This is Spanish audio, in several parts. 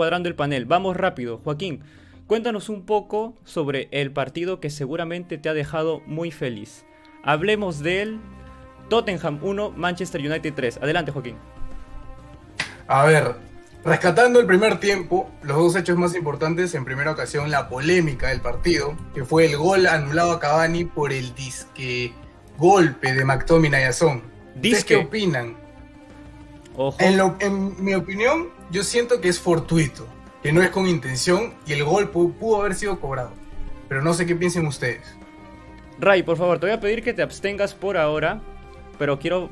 cuadrando el panel. Vamos rápido, Joaquín. Cuéntanos un poco sobre el partido que seguramente te ha dejado muy feliz. Hablemos del Tottenham 1, Manchester United 3. Adelante, Joaquín. A ver, rescatando el primer tiempo, los dos hechos más importantes, en primera ocasión la polémica del partido, que fue el gol anulado a Cavani por el disque golpe de McTominay a Son. ¿Ustedes qué opinan? En, en mi opinión, yo siento que es fortuito que no es con intención y el gol pudo, haber sido cobrado. Pero no sé qué piensen ustedes. Ray, por favor, te voy a pedir que te abstengas por ahora, pero quiero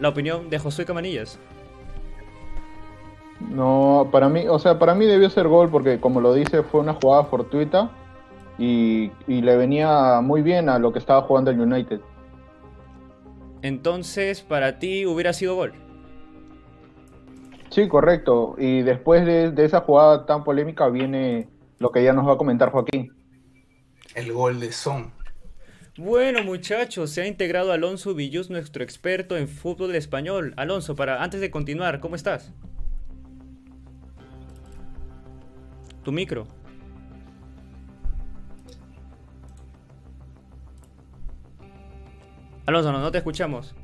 la opinión de Josué Camanillas. No, para mí, o sea, para mí debió ser gol porque, como lo dice, fue una jugada fortuita y, y le venía muy bien a lo que estaba jugando el United. Entonces, para ti hubiera sido gol. Sí, correcto. Y después de, esa jugada tan polémica viene lo que ya nos va a comentar Joaquín. El gol de Son. Bueno, muchachos, se ha integrado Alonso Villus, nuestro experto en fútbol español. Alonso, para antes de continuar, ¿cómo estás? Tu micro. Alonso, no, no te escuchamos.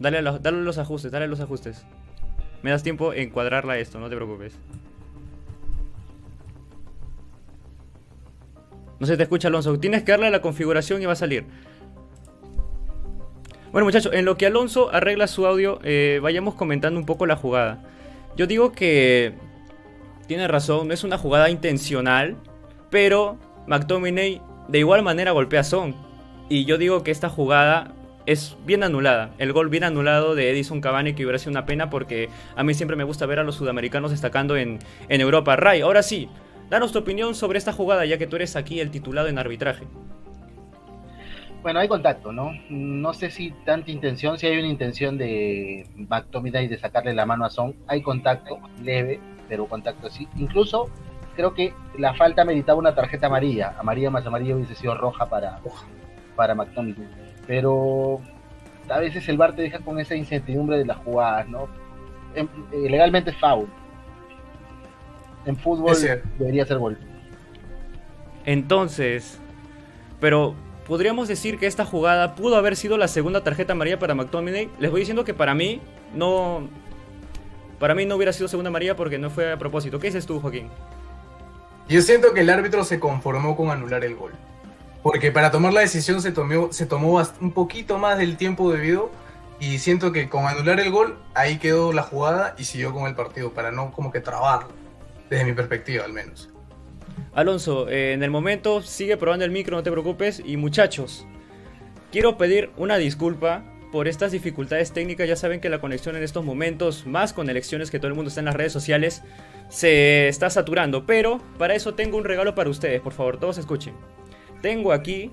Dale, dale los ajustes, dale los ajustes. Me das tiempo en cuadrarla esto, no te preocupes. No se te escucha, Alonso. Tienes que darle a la configuración y va a salir. Bueno, muchachos, en lo que Alonso arregla su audio, eh, vayamos comentando un poco la jugada. Yo digo que tiene razón, no es una jugada intencional, pero McTominay de igual manera golpea a Son. Y yo digo que esta jugada es bien anulada. El gol bien anulado de Edison Cavani que hubiera sido una pena porque a mí siempre me gusta ver a los sudamericanos destacando en, Europa. Ray, ahora sí, danos tu opinión sobre esta jugada ya que tú eres aquí el titulado en arbitraje. Bueno, hay contacto, ¿no? No sé si tanta intención, si hay una intención de McTominay de sacarle la mano a Son. Hay contacto, leve, pero contacto sí. Incluso creo que la falta meritaba una tarjeta amarilla. Amarilla más amarilla hubiese sido roja para, para McTominay pero a veces el VAR te deja con esa incertidumbre de las jugadas, ¿no? Eh, legalmente es foul. En fútbol debería ser gol. Entonces, pero podríamos decir que esta jugada pudo haber sido la segunda tarjeta amarilla para McTominay. Les voy diciendo que para mí no para mí no hubiera sido segunda amarilla porque no fue a propósito. ¿Qué dices tú, Joaquín? Yo siento que el árbitro se conformó con anular el gol porque para tomar la decisión se tomó, se tomó un poquito más del tiempo debido y siento que con anular el gol ahí quedó la jugada y siguió con el partido para no como que trabarlo, desde mi perspectiva al menos. Alonso, eh, en el momento sigue probando el micro, no te preocupes. Y muchachos, quiero pedir una disculpa por estas dificultades técnicas, ya saben que la conexión en estos momentos, más con elecciones que todo el mundo está en las redes sociales, se está saturando, pero para eso tengo un regalo para ustedes, por favor, todos escuchen tengo aquí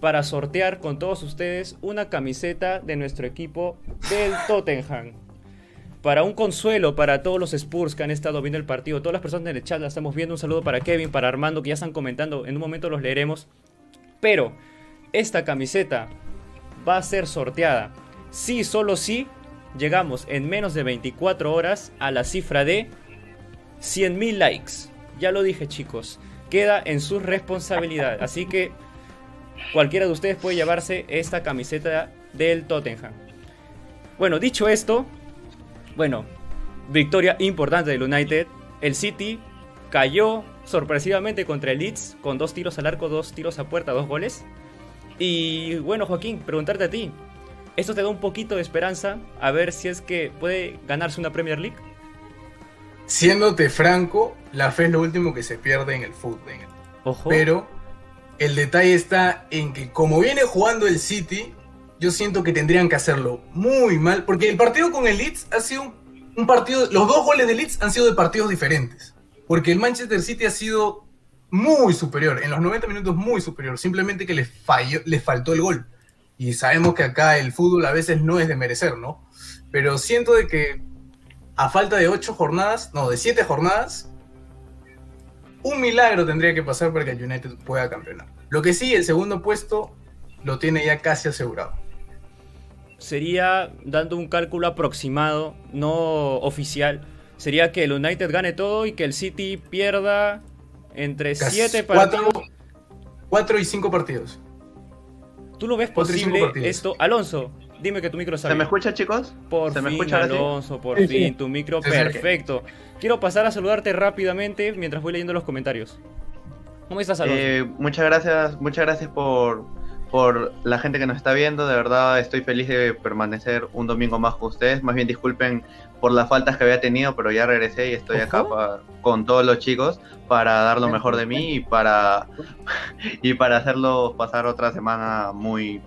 para sortear con todos ustedes una camiseta de nuestro equipo del Tottenham. Para un consuelo para todos los Spurs que han estado viendo el partido, todas las personas en el chat la estamos viendo. Un saludo para Kevin, para Armando, que ya están comentando. En un momento los leeremos. Pero esta camiseta va a ser sorteada. Sí, solo sí, llegamos en menos de 24 horas a la cifra de 100.000 likes. Ya lo dije, chicos queda en su responsabilidad. Así que cualquiera de ustedes puede llevarse esta camiseta del Tottenham. Bueno, dicho esto, bueno, victoria importante del United. El City cayó sorpresivamente contra el Leeds con dos tiros al arco, dos tiros a puerta, dos goles. Y bueno, Joaquín, preguntarte a ti. ¿Esto te da un poquito de esperanza a ver si es que puede ganarse una Premier League? Siéndote franco, la fe es lo último que se pierde en el fútbol. Pero el detalle está en que como viene jugando el City, yo siento que tendrían que hacerlo muy mal, porque el partido con el Leeds ha sido un, partido, los dos goles de Leeds han sido de partidos diferentes, porque el Manchester City ha sido muy superior, en los 90 minutos muy superior, simplemente que les, falló, les faltó el gol. Y sabemos que acá el fútbol a veces no es de merecer, ¿no? Pero siento de que a falta de ocho jornadas, no, de siete jornadas, un milagro tendría que pasar para que el United pueda campeonar. Lo que sí, el segundo puesto lo tiene ya casi asegurado. Sería, dando un cálculo aproximado, no oficial, sería que el United gane todo y que el City pierda entre 7 partidos. 4 y 5 partidos. ¿Tú lo ves posible esto? Alonso, dime que tu micro ¿Se me escucha, chicos? Por ¿Se fin, me escucha Alonso, por fin, tu micro perfecto. Quiero pasar a saludarte rápidamente mientras voy leyendo los comentarios. ¿Cómo estás, Alonso? Eh, muchas gracias, muchas gracias por, por la gente que nos está viendo. De verdad estoy feliz de permanecer un domingo más con ustedes. Más bien disculpen por las faltas que había tenido, pero ya regresé y estoy acá con todos los chicos para dar lo mejor de mí y para, y para hacerlo pasar otra semana muy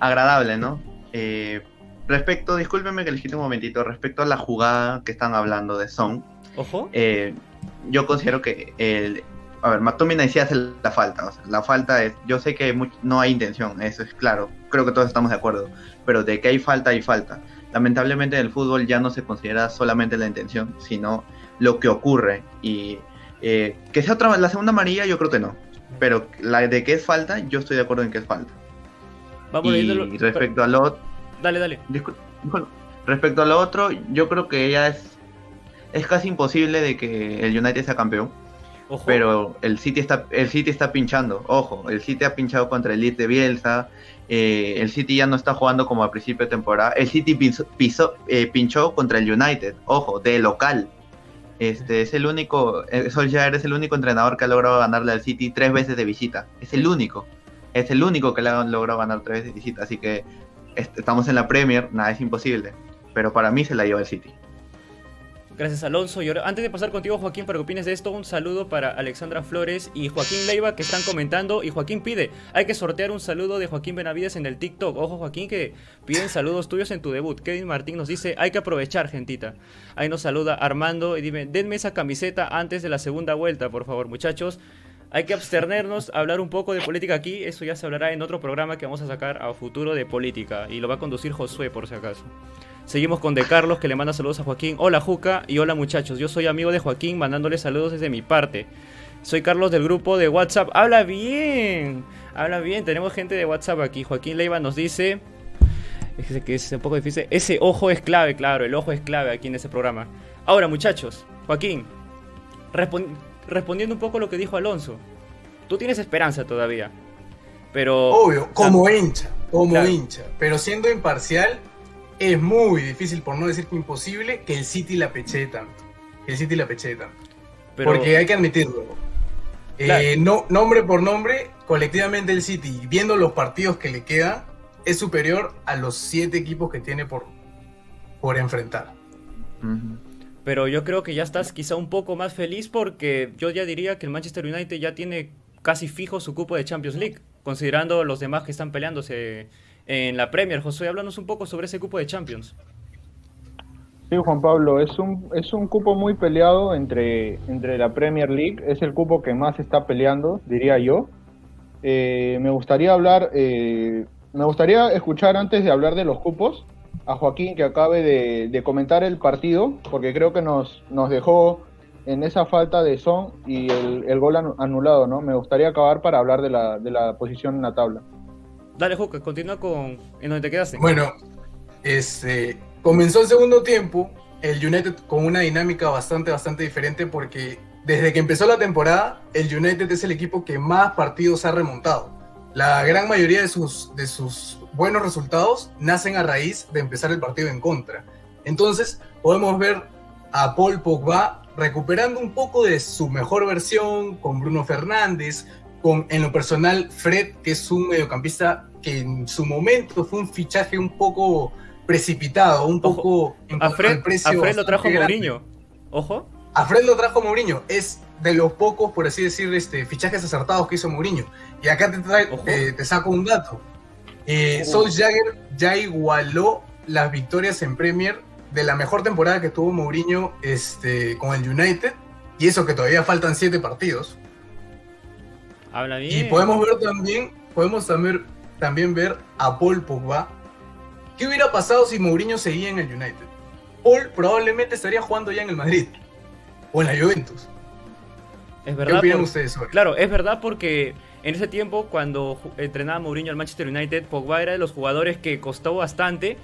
agradable, ¿no? Eh, respecto, discúlpenme que les quite un momentito, respecto a la jugada que están hablando de Son, Ojo. Eh, yo considero que el, a ver, McTominay sí hace la falta. O sea, la falta es. Yo sé que no hay intención, eso es claro. Creo que todos estamos de acuerdo. Pero de que hay falta, hay falta. Lamentablemente en el fútbol ya no se considera solamente la intención, sino lo que ocurre. Y eh, que sea otra la segunda amarilla, yo creo que no. Pero la de que es falta, yo estoy de acuerdo en que es falta. Vamos y respecto a lo otro. Dale, dale. respecto a lo otro, yo creo que ya es. Es casi imposible de que el United sea campeón pero el City está el City está pinchando, ojo, el City ha pinchado contra el Leeds de Bielsa, eh, el City ya no está jugando como a principio de temporada, el City eh, pinchó contra el United, ojo, de local. Este es el único, eh, Solskjaer es el único entrenador que ha logrado ganarle al City tres veces de visita, es el único, es el único que le ha logrado ganar tres veces visita, así que estamos en la Premier, nada es imposible, pero para mí se la lleva el City. Gracias Alonso. Y antes de pasar contigo Joaquín para que opines de esto, un saludo para Alexandra Flores y Joaquín Leiva que están comentando. Y Joaquín pide, hay que sortear un saludo de Joaquín Benavides en el TikTok. Ojo Joaquín que piden saludos tuyos en tu debut. Kevin Martín nos dice, hay que aprovechar gentita. Ahí nos saluda Armando y dime, denme esa camiseta antes de la segunda vuelta, por favor muchachos. Hay que abstenernos hablar un poco de política aquí. Eso ya se hablará en otro programa que vamos a sacar a futuro de política. Y lo va a conducir Josué, por si acaso. Seguimos con De Carlos que le manda saludos a Joaquín. Hola Juca y hola muchachos. Yo soy amigo de Joaquín mandándole saludos desde mi parte. Soy Carlos del grupo de WhatsApp. Habla bien. Habla bien. Tenemos gente de WhatsApp aquí. Joaquín Leiva nos dice es que es un poco difícil. Ese ojo es clave, claro, el ojo es clave aquí en ese programa. Ahora, muchachos, Joaquín, respondiendo un poco a lo que dijo Alonso, tú tienes esperanza todavía, pero... Obvio, como hincha, como hincha, pero siendo imparcial, es muy difícil, por no decir que imposible, que el City la pechee tanto. Que el City la pechee tanto. Porque hay que admitirlo. Eh, no, nombre por nombre, colectivamente el City, viendo los partidos que le quedan, es superior a los siete equipos que tiene por, por enfrentar. Pero yo creo que ya estás quizá un poco más feliz porque yo ya diría que el Manchester United ya tiene casi fijo su cupo de Champions League, considerando los demás que están peleándose en la Premier. José, háblanos un poco sobre ese cupo de Champions. Sí, Juan Pablo, es un, es un cupo muy peleado entre, entre la Premier League, es el cupo que más está peleando, diría yo. Eh, me gustaría hablar, eh, me gustaría escuchar antes de hablar de los cupos a Joaquín que acabe de, comentar el partido, porque creo que nos, nos dejó en esa falta de son y el, el gol anulado, ¿no? Me gustaría acabar para hablar de la, de la posición en la tabla. Dale, Juca, continúa con en donde te quedaste. Bueno, este, comenzó el segundo tiempo, el United con una dinámica bastante, bastante diferente porque desde que empezó la temporada, el United es el equipo que más partidos ha remontado. La gran mayoría de sus, de sus buenos resultados nacen a raíz de empezar el partido en contra. Entonces, podemos ver a Paul Pogba recuperando un poco de su mejor versión con Bruno Fernández, con, en lo personal, Fred, que es un mediocampista que en su momento fue un fichaje un poco precipitado, un poco a Fred, a Fred lo trajo Mourinho. Ojo. A Fred lo trajo Mourinho. Es de los pocos, por así decir, este, fichajes acertados que hizo Mourinho. Y acá te, te, saco un dato. Eh, Jagger ya igualó las victorias en Premier de la mejor temporada que tuvo Mourinho este, con el United. Y eso que todavía faltan siete partidos. Y podemos ver también, podemos también, también ver a Paul Pogba. ¿Qué hubiera pasado si Mourinho seguía en el United? Paul probablemente estaría jugando ya en el Madrid o en la Juventus. Es verdad. ¿Qué opinan ustedes Claro, es verdad porque en ese tiempo, cuando entrenaba Mourinho al Manchester United, Pogba era de los jugadores que costó bastante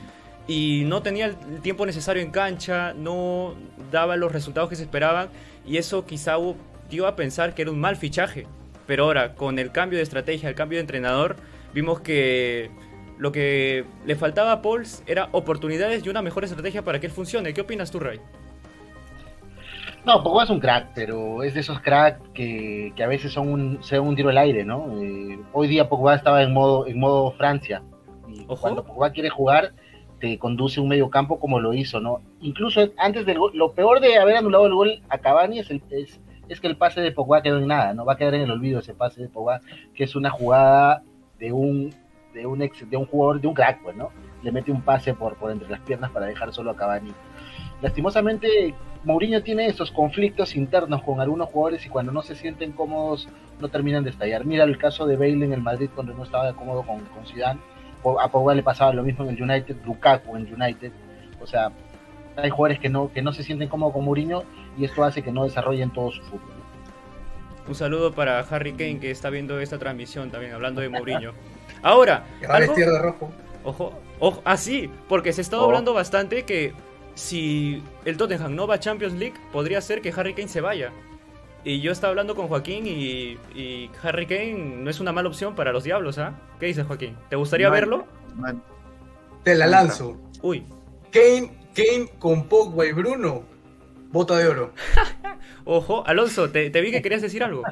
y no tenía el tiempo necesario en cancha, no daba los resultados que se esperaban y eso quizá dio a pensar que era un mal fichaje. Pero ahora, con el cambio de estrategia, el cambio de entrenador, vimos que lo que le faltaba a Pauls era oportunidades y una mejor estrategia para que él funcione. ¿Qué opinas tú, Ray? No, Pogba es un crack, pero es de esos cracks que, a veces son un, un tiro al aire, ¿no? Eh, hoy día Pogba estaba en modo, en modo Francia. Y cuando Pogba quiere jugar, te conduce un medio campo como lo hizo, ¿no? Incluso antes del gol, lo peor de haber anulado el gol a Cavani es, el, es, es, que el pase de Pogba quedó en nada, ¿no? Va a quedar en el olvido ese pase de Pogba, que es una jugada de un, de un, ex, de un jugador, de un crack, pues, ¿no? Le mete un pase por, por entre las piernas para dejar solo a Cavani. Lastimosamente, Mourinho tiene esos conflictos internos con algunos jugadores y cuando no se sienten cómodos no terminan de estallar. Mira el caso de Bale en el Madrid cuando no estaba cómodo con, con Zidane a Pogba le pasaba lo mismo en el United, Lukaku en United, o sea, hay jugadores que no, que no se sienten cómodos con Mourinho y esto hace que no desarrollen todo su fútbol. Un saludo para Harry Kane que está viendo esta transmisión también, hablando de Mourinho. Ahora, ¿algo? de rojo. Ojo, ojo, ah sí, porque se está oh. hablando bastante que si el Tottenham no va a Champions League, podría ser que Harry Kane se vaya. Y yo estaba hablando con Joaquín y, Harry Kane no es una mala opción para los Diablos, ¿ah? ¿Qué dices, Joaquín? ¿Te gustaría verlo? Te la lanzo. Uy. Kane, Kane con Pogba y Bruno. Bota de oro. Ojo, Alonso, te, vi que querías decir algo.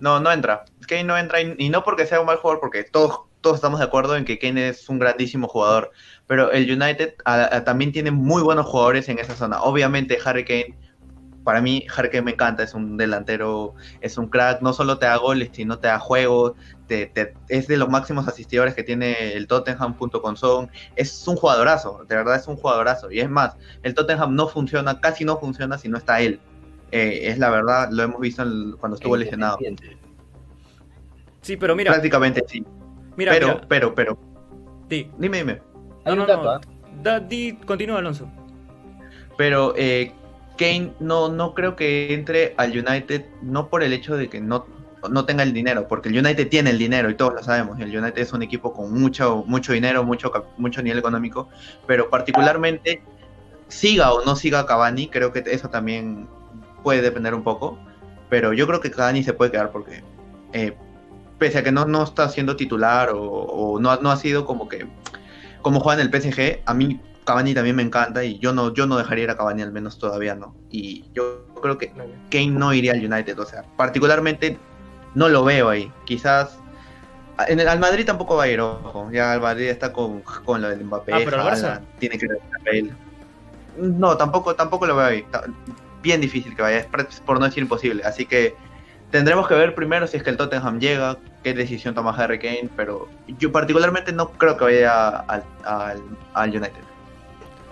No, no entra. Kane no entra y, no porque sea un mal jugador, porque todos, todos estamos de acuerdo en que Kane es un grandísimo jugador. Pero el United también tiene muy buenos jugadores en esa zona. Obviamente Harry Kane para mí Harker me encanta, es un delantero, es un crack, no solo te da goles, sino te da juego, te, es de los máximos asistidores que tiene el Tottenham junto con Son, es un jugadorazo, de verdad es un jugadorazo, y es más, el Tottenham no funciona, casi no funciona si no está él, eh, es la verdad, lo hemos visto cuando estuvo lesionado. Sí, pero mira. Prácticamente sí. Mira, pero, pero, pero. Sí. Dime, dime. No, no, no. Da, di, continúa, Alonso. Pero eh, Kane no, no creo que entre al United, no por el hecho de que no, no tenga el dinero, porque el United tiene el dinero y todos lo sabemos. El United es un equipo con mucho, mucho dinero, mucho, mucho nivel económico, pero particularmente siga o no siga Cavani, creo que eso también puede depender un poco, pero yo creo que Cavani se puede quedar porque eh, pese a que no, no está siendo titular o, no, no ha sido como que como juega en el PSG, a mí Cavani también me encanta y yo no, yo no dejaría ir a Cavani al menos todavía, ¿no? Y yo creo que Kane no iría al United, o sea, particularmente no lo veo ahí. Quizás en el, al Madrid tampoco va a ir, ojo. Ya el Madrid está con, con lo del Mbappé. Ah, pero Barça. Tiene que ir No, tampoco, tampoco lo veo ahí. Bien difícil que vaya, es por no decir imposible. Así que tendremos que ver primero si es que el Tottenham llega, qué decisión toma Harry Kane, pero yo particularmente no creo que vaya al, al United.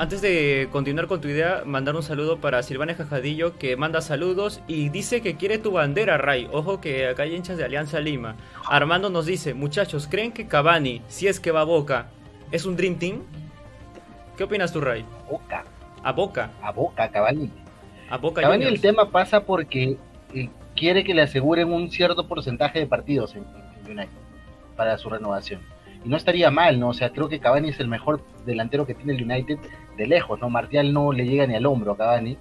Antes de continuar con tu idea, mandar un saludo para Silvana Jajadillo que manda saludos y dice que quiere tu bandera, Ray. Ojo que acá hay hinchas de Alianza Lima. Armando nos dice, muchachos, ¿creen que Cavani, si es que va a Boca, es un Dream Team? ¿Qué opinas tú, Ray? A Boca. A Boca. A Boca, Cavani. A Boca. Cavani el tema pasa porque eh, quiere que le aseguren un cierto porcentaje de partidos en United para su renovación y no estaría mal, ¿no? O sea, creo que Cavani es el mejor delantero que tiene el United de lejos, ¿no? Martial no le llega ni al hombro a Cavani.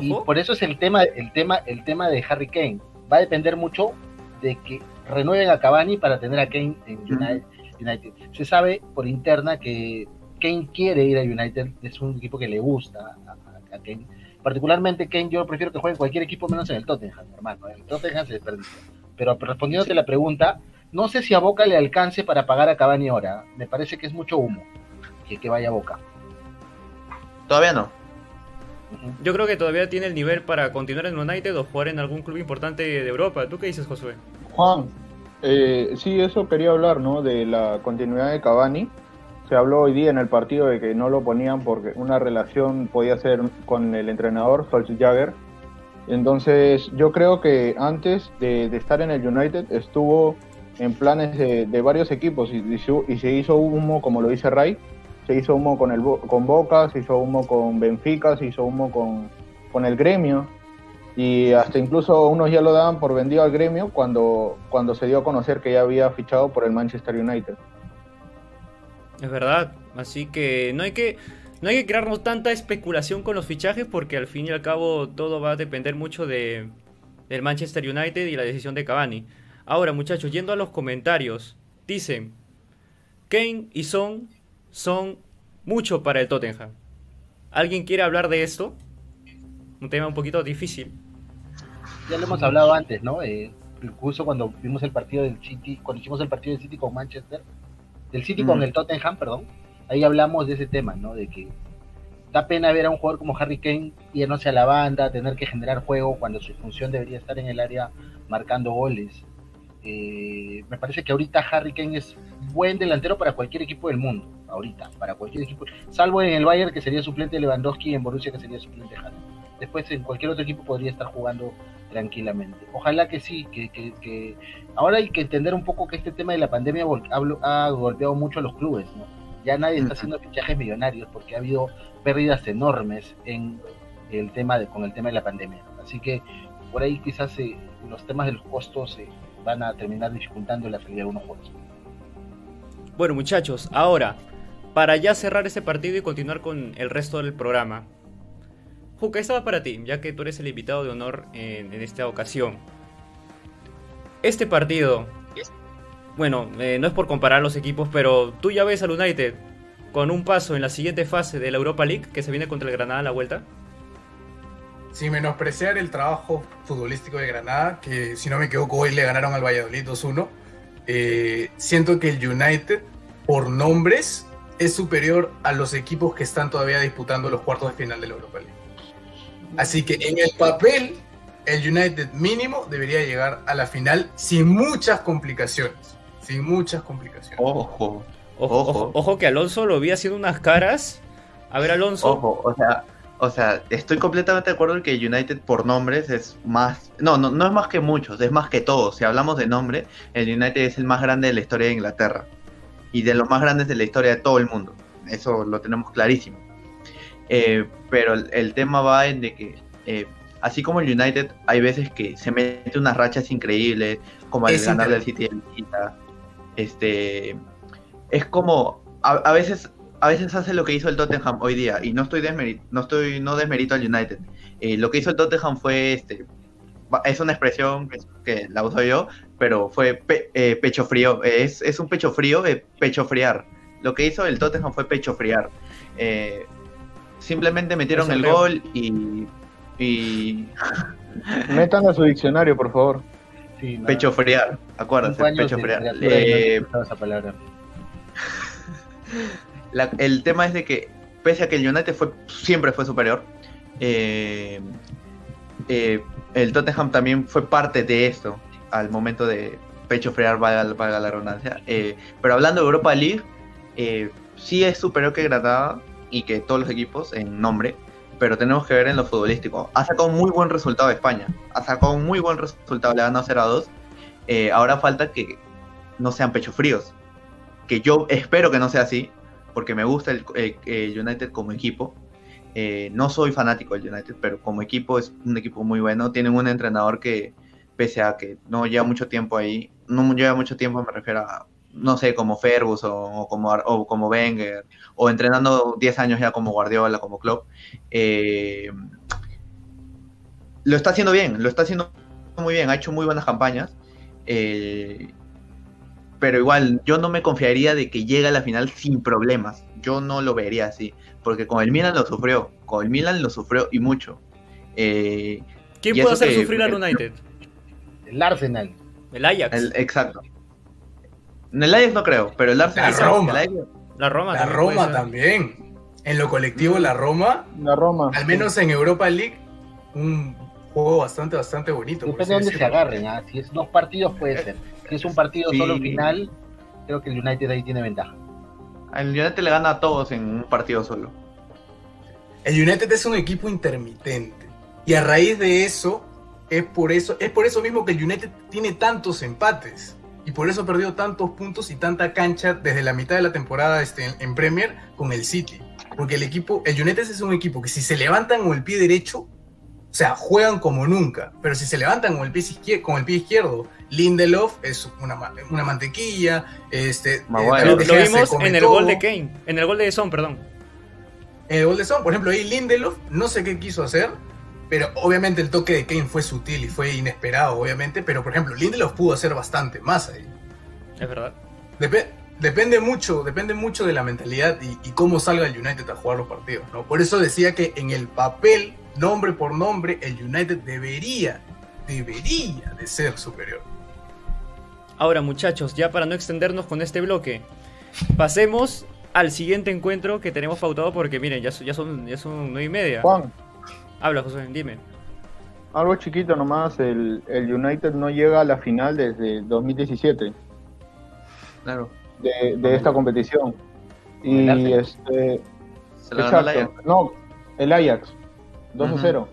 Y por eso es el tema, el tema, el tema de Harry Kane. Va a depender mucho de que renueven a Cavani para tener a Kane en United. Se sabe por interna que Kane quiere ir a United, es un equipo que le gusta a, Kane. Particularmente Kane, yo prefiero que juegue en cualquier equipo menos en el Tottenham, hermano. En el Tottenham se desperdicia. Pero respondiéndote la pregunta, no sé si a Boca le alcance para pagar a Cavani ahora. Me parece que es mucho humo que, que vaya a Boca. Todavía no. Yo creo que todavía tiene el nivel para continuar en United o jugar en algún club importante de Europa. ¿Tú qué dices, Josué? Juan, eh, sí, eso quería hablar, ¿no? De la continuidad de Cavani. Se habló hoy día en el partido de que no lo ponían porque una relación podía ser con el entrenador, Solskjaer. Entonces, yo creo que antes de, estar en el United estuvo en planes de, varios equipos y, y, se hizo humo, como lo dice Ray, se hizo humo con, el, con Boca, se hizo humo con Benfica, se hizo humo con, con el gremio y hasta incluso unos ya lo daban por vendido al gremio cuando, cuando se dio a conocer que ya había fichado por el Manchester United. Es verdad, Así que no hay que no hay que crearnos tanta especulación con los fichajes porque al fin y al cabo todo va a depender mucho de del Manchester United y la decisión de Cavani. Ahora, muchachos, yendo a los comentarios, dicen Kane y Son son mucho para el Tottenham. ¿Alguien quiere hablar de esto? Un tema un poquito difícil. Ya lo hemos hablado antes, ¿no? Eh, incluso cuando vimos el partido del City, cuando hicimos el partido del City con Manchester, del City con el Tottenham, perdón, ahí hablamos de ese tema, ¿no? De que da pena ver a un jugador como Harry Kane irnos a la banda, tener que generar juego cuando su función debería estar en el área marcando goles. Eh, me parece que ahorita Harry Kane es buen delantero para cualquier equipo del mundo, ahorita, para cualquier equipo, salvo en el Bayern que sería suplente de Lewandowski y en Borussia que sería suplente de Haaland. Después en cualquier otro equipo podría estar jugando tranquilamente. Ojalá que sí, que, que, ahora hay que entender un poco que este tema de la pandemia ha golpeado mucho a los clubes, ¿no? Ya nadie está haciendo fichajes millonarios porque ha habido pérdidas enormes en el tema de, con el tema de la pandemia. Así que por ahí quizás eh, los temas de los costos eh, van a terminar dificultando la salida de unos juegos. Bueno muchachos, ahora, para ya cerrar ese partido y continuar con el resto del programa. Juca, estaba para ti, ya que tú eres el invitado de honor en, esta ocasión. Este partido, bueno, eh, no es por comparar los equipos, pero tú ya ves al United con un paso en la siguiente fase de la Europa League, que se viene contra el Granada a la vuelta. Sin menospreciar el trabajo futbolístico de Granada, que si no me equivoco hoy le ganaron al Valladolid 2-1, eh, siento que el United, por nombres, es superior a los equipos que están todavía disputando los cuartos de final de la Europa League. Así que en el papel, el United mínimo debería llegar a la final sin muchas complicaciones. Sin muchas complicaciones. Ojo. Ojo, ojo, que Alonso lo vi haciendo unas caras. A ver, Alonso. Ojo, o sea, o sea, estoy completamente de acuerdo en que United por nombres es más. No, no, no es más que muchos, es más que todos. Si hablamos de nombre, el United es el más grande de la historia de Inglaterra. Y de los más grandes de la historia de todo el mundo. Eso lo tenemos clarísimo. Eh, pero el, tema va en de que, eh, así como el United, hay veces que se mete unas rachas increíbles, como el ganar del City Este, es como, a, veces a veces hace lo que hizo el Tottenham hoy día, y no estoy, desmerito, no estoy no desmerito al United. Eh, lo que hizo el Tottenham fue, este, es una expresión que, la uso yo, pero fue pecho frío, es, es, un pecho frío, pecho friar. Lo que hizo el Tottenham fue pecho friar. Eh, simplemente metieron el gol y, y... Metan a su diccionario, por favor. pecho friar, acuérdense, pecho friar. Eh, el tema es de que, pese a que el United fue, siempre fue superior, eh, eh, el Tottenham también fue parte de esto al momento de pecho friar, valga, la redundancia. pero hablando de Europa League, sí es superior que Granada, y que todos los equipos en nombre, pero tenemos que ver en lo futbolístico. Ha sacado muy buen resultado España, ha sacado un muy buen resultado, le ganado 0 a 2. Eh, ahora falta que no sean pecho fríos, que yo espero que no sea así, porque me gusta el, United como equipo. Eh, no soy fanático del United, pero como equipo es un equipo muy bueno. Tienen un entrenador que, pese a que no lleva mucho tiempo ahí, no lleva mucho tiempo, me refiero a no sé, como Ferguson o como, o como Wenger, o entrenando 10 años ya como Guardiola, como Klopp, eh, lo está haciendo bien, lo está haciendo muy bien, ha hecho muy buenas campañas, eh, pero igual yo no me confiaría de que llegue a la final sin problemas, yo no lo vería así, porque con el Milan lo sufrió, con el Milan lo sufrió y mucho. Eh, ¿Quién puede hacer sufrir al United? El Arsenal. El Ajax. exacto. En el Ajax no creo, pero el Arsenal. La Roma. La Roma, la también, Roma también. En lo colectivo, la Roma. La Roma. Al menos en Europa League, un juego bastante, bastante bonito. Depende de dónde se agarren. ¿ah? Si es dos partidos, puede ser. Si es un partido solo final, creo que el United ahí tiene ventaja. El United le gana a todos en un partido solo. El United es un equipo intermitente. Y a raíz de eso, es por eso, es por eso mismo que el United tiene tantos empates y por eso perdió tantos puntos y tanta cancha desde la mitad de la temporada este, en Premier con el City. Porque el equipo, el United es un equipo que si se levantan con el pie derecho, O sea, juegan como nunca. Pero si se levantan con el pie izquierdo, con el pie izquierdo Lindelof es una, una mantequilla. Este, eh, lo, vimos en el gol de Kane, en el gol de Son, perdón. En el gol de Son, por ejemplo, ahí Lindelof, no sé qué quiso hacer, pero obviamente el toque de Kane fue sutil y fue inesperado, obviamente. Pero por ejemplo, Lindelof pudo hacer bastante más ahí. Es verdad. depende mucho, depende mucho de la mentalidad y, y, cómo salga el United a jugar los partidos. ¿no? Por eso decía que en el papel, nombre por nombre, el United debería, debería de ser superior. Ahora muchachos, ya para no extendernos con este bloque, pasemos al siguiente encuentro que tenemos pautado porque miren, ya, ya son ya son nueve y media. Juan. Habla José, dime. Algo chiquito nomás, el, el United no llega a la final desde 2017. Claro. De, de esta competición. Y este... ¿Se exacto, no, el Ajax, 2 a 0.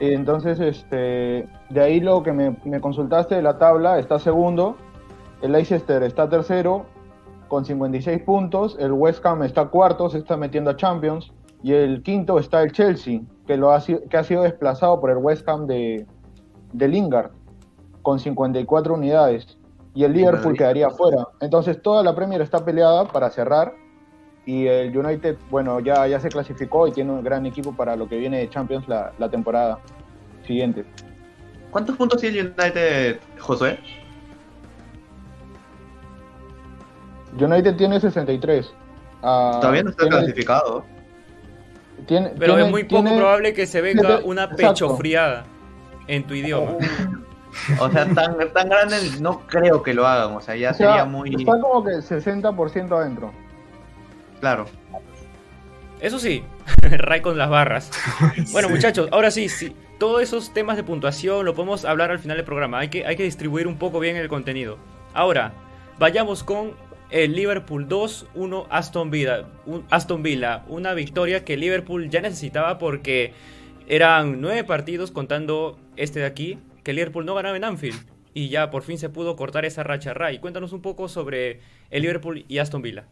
Entonces, este, de ahí lo que me, consultaste de la tabla, está segundo, el Leicester está tercero con 56 puntos, el West Ham está cuarto, se está metiendo a Champions, y el quinto está el Chelsea, que, lo ha, que ha sido desplazado por el West Ham de, de Lingard, con 54 unidades, y el Liverpool quedaría fuera. Entonces toda la Premier está peleada para cerrar, y el United, bueno, ya, ya se clasificó y tiene un gran equipo para lo que viene de Champions la, la temporada siguiente. ¿Cuántos puntos tiene el United, Josué? United tiene 63. Ah, Todavía no está clasificado. Tiene, Pero es muy poco probable que se venga una pechofriada en tu idioma. O sea, tan, tan grande no creo que lo hagan. O sea, ya sería muy. Está como que 60% adentro. Claro. Eso sí, Ray con las barras. Bueno, muchachos, ahora sí, sí, todos esos temas de puntuación lo podemos hablar al final del programa. Hay que, hay que distribuir un poco bien el contenido. Ahora, vayamos con el Liverpool 2, 1 Aston Villa. Aston Villa, una victoria que Liverpool ya necesitaba porque eran nueve partidos contando este de aquí, que Liverpool no ganaba en Anfield. Y ya por fin se pudo cortar esa racha. Ray, cuéntanos un poco sobre el Liverpool y Aston Villa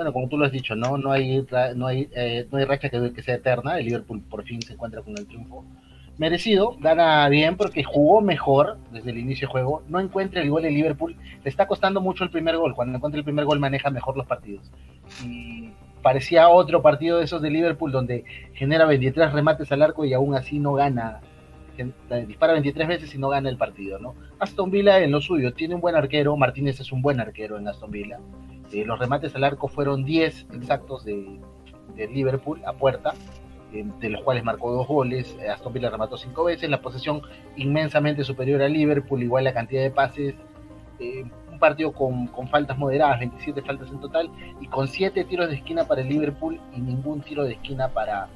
bueno, como tú lo has dicho, no, no hay, no hay, eh, no hay racha que, sea eterna. El Liverpool por fin se encuentra con el triunfo merecido, gana bien porque jugó mejor desde el inicio del juego. No encuentra el gol de Liverpool, le está costando mucho el primer gol. Cuando encuentra el primer gol maneja mejor los partidos. Y parecía otro partido de esos de Liverpool donde genera 23 remates al arco y aún así no gana. Dispara 23 veces y no gana el partido, ¿no? Aston Villa en lo suyo tiene un buen arquero, Martínez es un buen arquero en Aston Villa eh, los remates al arco fueron 10 exactos de, Liverpool a puerta, eh, de los cuales marcó dos goles. Eh, Aston Villa remató cinco veces. La posesión inmensamente superior a Liverpool, igual la cantidad de pases. un partido con, faltas moderadas, 27 faltas en total, y con 7 tiros de esquina para el Liverpool y ningún tiro de esquina para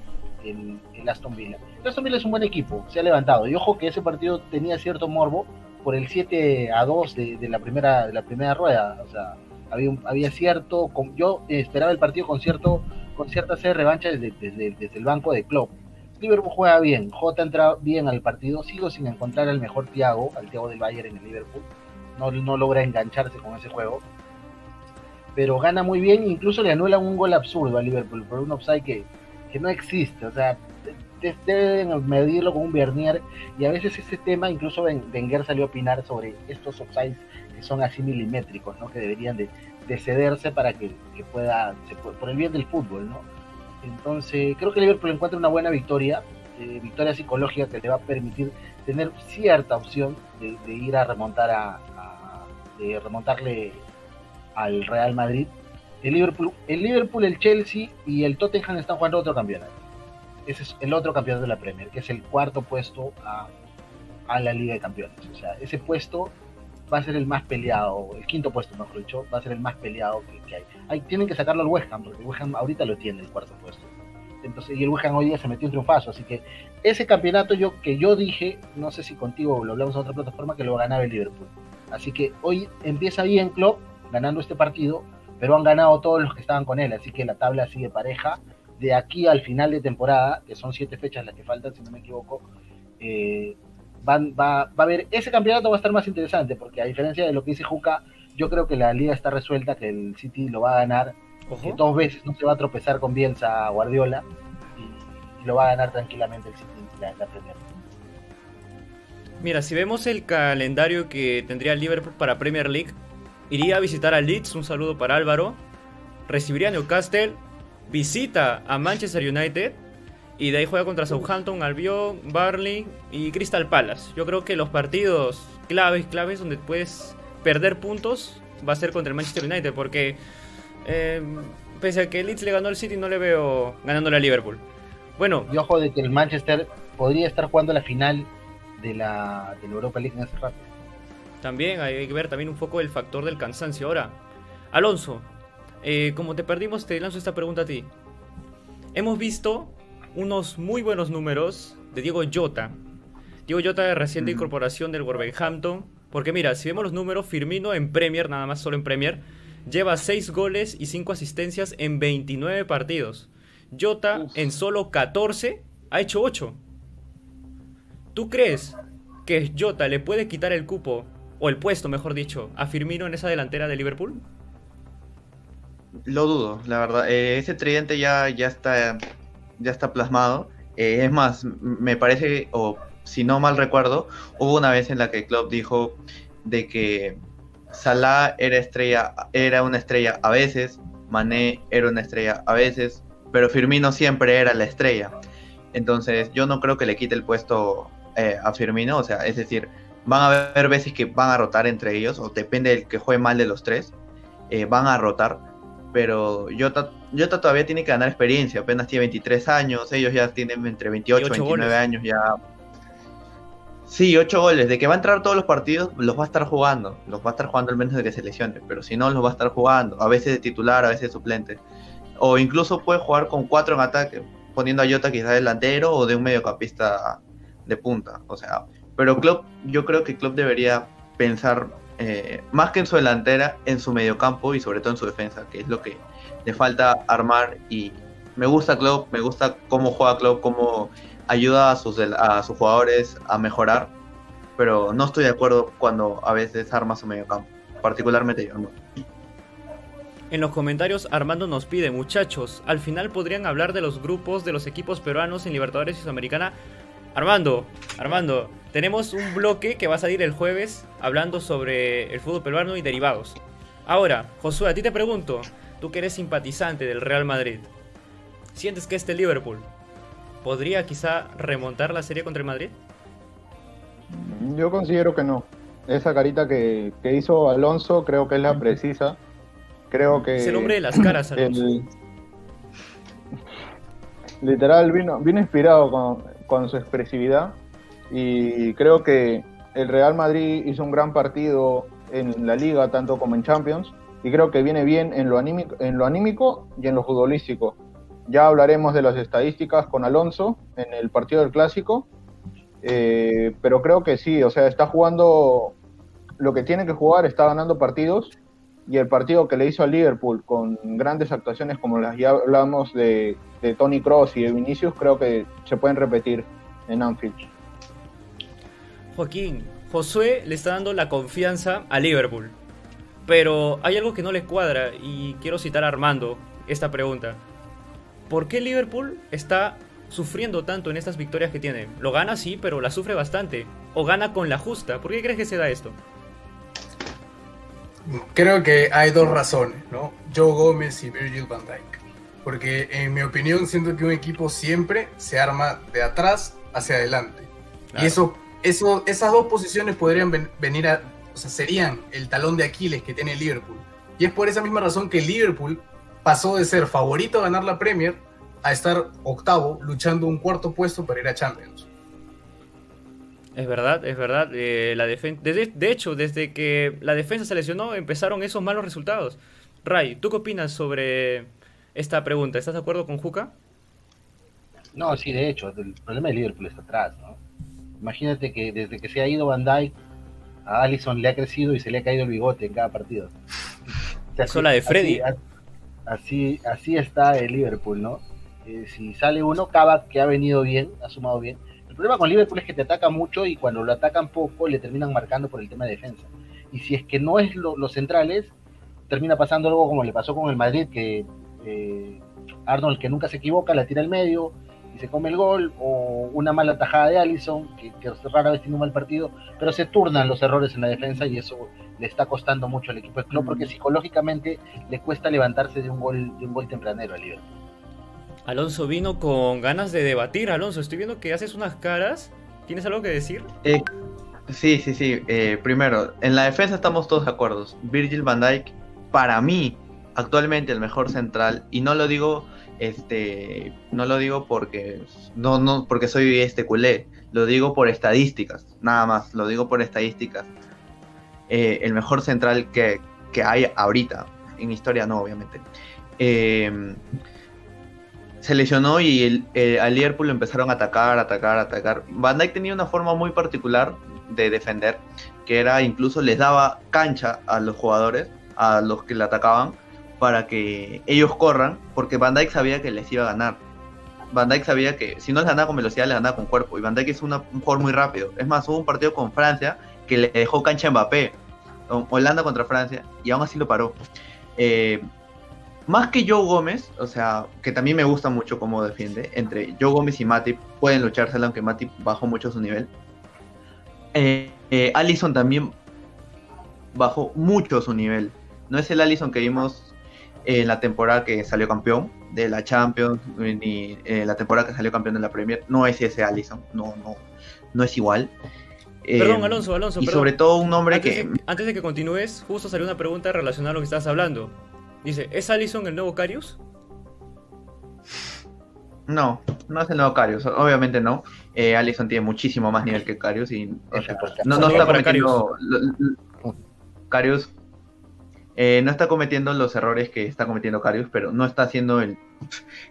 el, Aston Villa. Aston Villa es un buen equipo, se ha levantado. Y ojo que ese partido tenía cierto morbo por el 7 a 2 de, de la, primera, de la primera rueda. O sea, había, cierto, yo esperaba el partido con cierto con cierta sed de revancha desde, el banco de club. Liverpool juega bien, Jota entra bien al partido, sigo sin encontrar al mejor Thiago, al Thiago del Bayern en el Liverpool, no, logra engancharse con ese juego, pero gana muy bien, incluso le anulan un gol absurdo al Liverpool por un offside que, no existe, o sea, deben medirlo con un Bernier y a veces ese tema, incluso Wenger salió a opinar sobre estos offsides que son así milimétricos, ¿no? que deberían de, cederse para que, pueda, por el bien del fútbol. ¿no? Entonces, creo que Liverpool encuentra una buena victoria, eh, victoria psicológica que le va a permitir tener cierta opción de, ir a remontar a, de remontarle al Real Madrid. El Liverpool, el Liverpool, el Chelsea y el Tottenham están jugando otro campeonato. Ese es el otro campeonato de la Premier, que es el cuarto puesto a, a la Liga de Campeones. O sea, ese puesto va a ser el más peleado, el quinto puesto, mejor dicho, va a ser el más peleado que, hay. Tienen que sacarlo al West Ham, porque el West Ham ahorita lo tiene, el cuarto puesto. Entonces, y el West Ham hoy día se metió en triunfazo, así que ese campeonato yo que yo dije, no sé si contigo lo hablamos en otra plataforma, que lo ganaba el Liverpool. Así que hoy empieza bien Klopp ganando este partido, pero han ganado todos los que estaban con él, así que la tabla sigue pareja. De aquí al final de temporada, que son siete fechas las que faltan, si no me equivoco, eh, va, a haber, ese campeonato va a estar más interesante, porque a diferencia de lo que dice Juca, yo creo que la liga está resuelta, que el City lo va a ganar, que dos veces no se va a tropezar con Bielsa Guardiola, y, lo va a ganar tranquilamente el City la, la Premier. Mira, si vemos el calendario que tendría Liverpool para Premier League, iría a visitar a Leeds, un saludo para Álvaro, recibiría a Newcastle, visita a Manchester United y de ahí juega contra Southampton, Albion, Barley y Crystal Palace. Yo creo que los partidos claves, claves donde puedes perder puntos va a ser contra el Manchester United porque eh, pese a que Leeds le ganó al City no le veo ganándole a Liverpool. Bueno. Y ojo de que el Manchester podría estar jugando la final de la, de la Europa League en ese rato. También hay que ver también un poco el factor del cansancio. Ahora, Alonso, eh, como te perdimos, te lanzo esta pregunta a ti. Hemos visto unos muy buenos números de Diego Jota. Diego Jota de reciente incorporación del Wolverhampton. Porque mira, si vemos los números, Firmino en Premier, nada más solo en Premier, lleva 6 goles y 5 asistencias en 29 partidos. Jota en solo 14 ha hecho 8. ¿Tú crees que Jota le puede quitar el cupo, o el puesto, mejor dicho, a Firmino en esa delantera de Liverpool? Lo dudo, la verdad. Eh, ese tridente ya, ya, está, ya está plasmado. Eh, es más, me parece, o si no mal recuerdo, hubo una vez en la que Klopp dijo de que Salah era estrella, era una estrella a veces, Mané era una estrella a veces, pero Firmino siempre era la estrella. Entonces, yo no creo que le quite el puesto eh, a Firmino, o sea, es decir, van a haber veces que van a rotar entre ellos, o depende del que juegue mal de los tres, eh, van a rotar, pero Jota, Jota todavía tiene que ganar experiencia, apenas tiene 23 años, ellos ya tienen entre 28 y 29 años ya. Sí, 8 goles, de que va a entrar todos los partidos, los va a estar jugando, los va a estar jugando al menos de que se lesione, pero si no, los va a estar jugando, a veces de titular, a veces de suplente, o incluso puede jugar con 4 en ataque, poniendo a Jota quizás delantero o de un mediocampista de punta. O sea, pero Klopp, yo creo que Klopp debería pensar eh, más que en su delantera, en su mediocampo y sobre todo en su defensa, que es lo que le falta armar. Y me gusta Klopp, me gusta cómo juega Klopp, cómo ayuda a sus, a sus jugadores a mejorar, pero no estoy de acuerdo cuando a veces arma su mediocampo, particularmente yo. En los comentarios Armando nos pide, muchachos, al final podrían hablar de los grupos de los equipos peruanos en Libertadores y Sudamericana Armando, Armando, tenemos un bloque que va a salir el jueves hablando sobre el fútbol peruano y derivados. Ahora, Josué, a ti te pregunto, tú que eres simpatizante del Real Madrid, ¿sientes que este Liverpool podría quizá remontar la serie contra el Madrid? Yo considero que no. Esa carita que, hizo Alonso creo que es la precisa. Creo que... Es el hombre de las caras, Alonso. Literal, vino, vino inspirado con, con su expresividad y creo que el Real Madrid hizo un gran partido en la liga, tanto como en Champions, y creo que viene bien en lo anímico, en lo anímico y en lo futbolístico. Ya hablaremos de las estadísticas con Alonso en el partido del Clásico, eh, pero creo que sí, o sea, está jugando lo que tiene que jugar, está ganando partidos, y el partido que le hizo al Liverpool con grandes actuaciones como las ya hablamos de, de Tony Cross y de Vinicius, creo que se pueden repetir en Anfield. Joaquín, Josué le está dando la confianza a Liverpool, pero hay algo que no le cuadra y quiero citar a Armando esta pregunta. ¿Por qué Liverpool está sufriendo tanto en estas victorias que tiene? Lo gana sí, pero la sufre bastante. O gana con la justa. ¿Por qué crees que se da esto? Creo que hay dos razones, ¿no? Joe Gómez y Virgil van Dijk. Porque en mi opinión siento que un equipo siempre se arma de atrás hacia adelante. Y eso, eso, esas dos posiciones podrían venir a, o sea, serían el talón de Aquiles que tiene Liverpool. Y es por esa misma razón que Liverpool pasó de ser favorito a ganar la Premier a estar octavo luchando un cuarto puesto para ir a Champions. Es verdad, es verdad. Eh, la de, de, hecho, desde que la defensa se lesionó, empezaron esos malos resultados. Ray, ¿tú qué opinas sobre esta pregunta? ¿Estás de acuerdo con Juca? No, sí, de hecho, el problema de Liverpool está atrás, ¿no? Imagínate que desde que se ha ido Van Dijk, a Allison le ha crecido y se le ha caído el bigote en cada partido. O la de Freddy. Así, así, está el Liverpool, ¿no? Eh, si sale uno, Cava, que ha venido bien, ha sumado bien, el problema con Liverpool es que te ataca mucho y cuando lo atacan poco le terminan marcando por el tema de defensa. Y si es que no es los centrales, termina pasando algo como le pasó con el Madrid, que eh, Arnold, que nunca se equivoca, la tira al medio, y se come el gol, o una mala tajada de Allison, que, rara vez tiene un mal partido, pero se turnan los errores en la defensa y eso le está costando mucho al equipo de club porque psicológicamente le cuesta levantarse de un gol, de un gol tempranero al Liverpool. Alonso vino con ganas de debatir, Alonso, estoy viendo que haces unas caras, ¿tienes algo que decir? Eh, sí, sí, sí, eh, primero, en la defensa estamos todos de acuerdo, Virgil van Dijk, para mí, actualmente el mejor central, y no lo digo este no lo digo porque no no porque soy este culé. Lo digo por estadísticas nada más. Lo digo por estadísticas. Eh, el mejor central que, hay ahorita en historia no obviamente. Eh, se lesionó y el, eh, al Liverpool empezaron a atacar atacar atacar Van Dijk tenía una forma muy particular de defender que era incluso les daba cancha a los jugadores a los que le atacaban para que ellos corran, porque Van Dijk sabía que les iba a ganar. Van Dijk sabía que si no les ganaba con velocidad, les ganaba con cuerpo. Y Van Dijk es un jugador muy rápido. Es más, hubo un partido con Francia que le dejó cancha a Mbappé, Holanda contra Francia, y aún así lo paró. Eh, más que Joe Gómez, o sea, que también me gusta mucho cómo defiende, entre Joe Gómez y Matip pueden luchársela, aunque Matip bajó mucho su nivel. Eh, eh, Allison también bajó mucho su nivel. No es el Allison que vimos en la temporada que salió campeón de la Champions, ni en la temporada que salió campeón de la Premier, no es ese Allison, no, no, no es igual. Perdón, eh, Alonso, Alonso. Y sobre todo un nombre que... antes de que continúes, justo salió una pregunta relacionada a lo que estás hablando. Dice, ¿es Allison el nuevo Carius? No, no es el nuevo Carius, obviamente no. Eh, Allison tiene muchísimo más nivel que Carius y no, no está cometiendo... Carius eh, no está cometiendo los errores que está cometiendo Carius, pero no está haciendo el,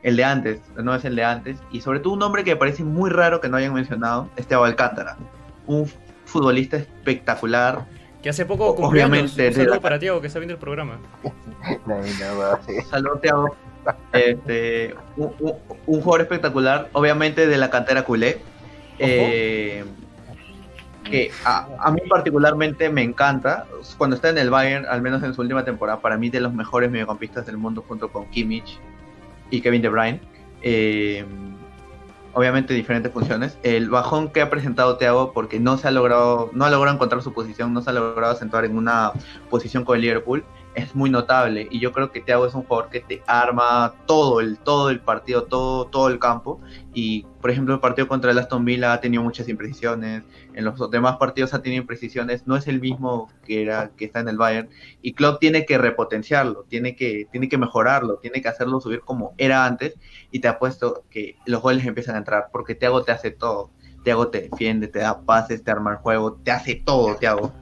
el de antes, no es el de antes. Y sobre todo un nombre que me parece muy raro que no hayan mencionado, Esteban Alcántara. Un futbolista espectacular. Que hace poco cumplió Obviamente, Un saludo para Tiago que está viendo el programa. Saludos Tiago. Este, un, jugador espectacular, obviamente de la cantera culé. Eh, que a, mí particularmente me encanta. Cuando está en el Bayern, al menos en su última temporada, para mí de los mejores mediocampistas del mundo junto con Kimmich y Kevin De Bruyne. Eh, obviamente diferentes funciones. El bajón que ha presentado Thiago porque no se ha logrado, no ha logrado encontrar su posición, no se ha logrado acentuar en una posición con el Liverpool es muy notable y yo creo que Thiago es un jugador que te arma todo el todo el partido, todo todo el campo y por ejemplo el partido contra el Aston Villa ha tenido muchas imprecisiones, en los demás partidos ha tenido imprecisiones, no es el mismo que era que está en el Bayern y Klopp tiene que repotenciarlo, tiene que tiene que mejorarlo, tiene que hacerlo subir como era antes y te apuesto que los goles empiezan a entrar porque Thiago te hace todo. Thiago te defiende, te da pases, te arma el juego, te hace todo, Thiago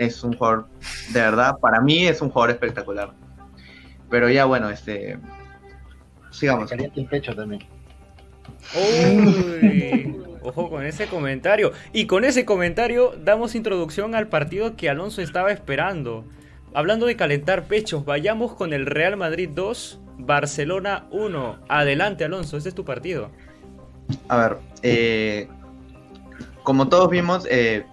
es un jugador, de verdad, para mí es un jugador espectacular. Pero ya bueno, este. Sigamos. Caliente el pecho también. Uy, ojo con ese comentario. Y con ese comentario damos introducción al partido que Alonso estaba esperando. Hablando de calentar pechos, vayamos con el Real Madrid 2, Barcelona 1. Adelante, Alonso, este es tu partido. A ver, eh, como todos vimos, eh,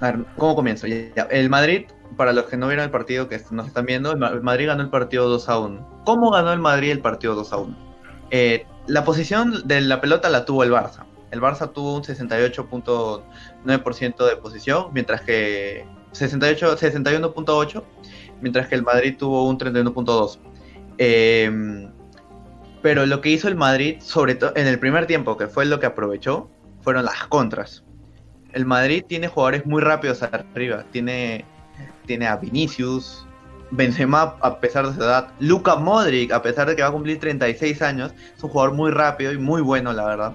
a ver, ¿cómo comienzo? El Madrid, para los que no vieron el partido que nos están viendo, el Madrid ganó el partido 2 a 1. ¿Cómo ganó el Madrid el partido 2 a 1? Eh, la posición de la pelota la tuvo el Barça. El Barça tuvo un 68.9% de posición, mientras que 68, 61.8, mientras que el Madrid tuvo un 31.2. Eh, pero lo que hizo el Madrid, sobre todo en el primer tiempo, que fue lo que aprovechó, fueron las contras el Madrid tiene jugadores muy rápidos arriba. Tiene, tiene a Vinicius, Benzema a pesar de su edad, Luka Modric a pesar de que va a cumplir 36 años, es un jugador muy rápido y muy bueno, la verdad.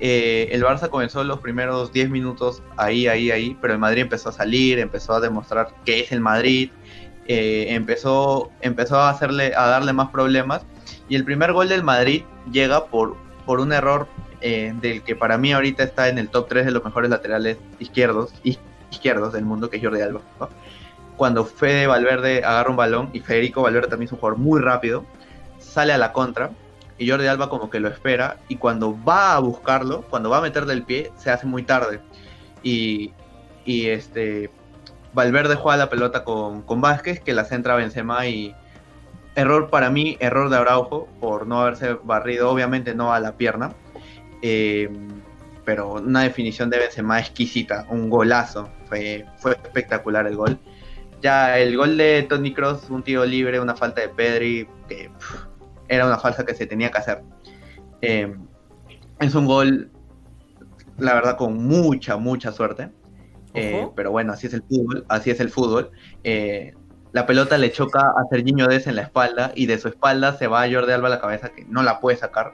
Eh, el Barça comenzó los primeros 10 minutos ahí, ahí, ahí, pero el Madrid empezó a salir, empezó a demostrar que es el Madrid, eh, empezó, empezó a, hacerle, a darle más problemas y el primer gol del Madrid llega por, por un error eh, del que para mí ahorita está en el top 3 de los mejores laterales izquierdos, izquierdos del mundo, que es Jordi Alba. Cuando Fede Valverde agarra un balón y Federico Valverde también es un jugador muy rápido, sale a la contra y Jordi Alba como que lo espera y cuando va a buscarlo, cuando va a meterle el pie, se hace muy tarde. Y, y este Valverde juega la pelota con, con Vázquez, que la centra Benzema y error para mí, error de Araujo por no haberse barrido, obviamente no a la pierna, Eh, pero una definición de Benzema exquisita, un golazo, fue, fue espectacular el gol. Ya el gol de Tony Cross, un tiro libre, una falta de Pedri, que era una falsa que se tenía que hacer. Eh, es un gol, la verdad, con mucha, mucha suerte. Eh, pero bueno, así es el fútbol, así es el fútbol. Eh, la pelota le choca a Serginho Des en la espalda y de su espalda se va a Jordi Alba a la cabeza que no la puede sacar.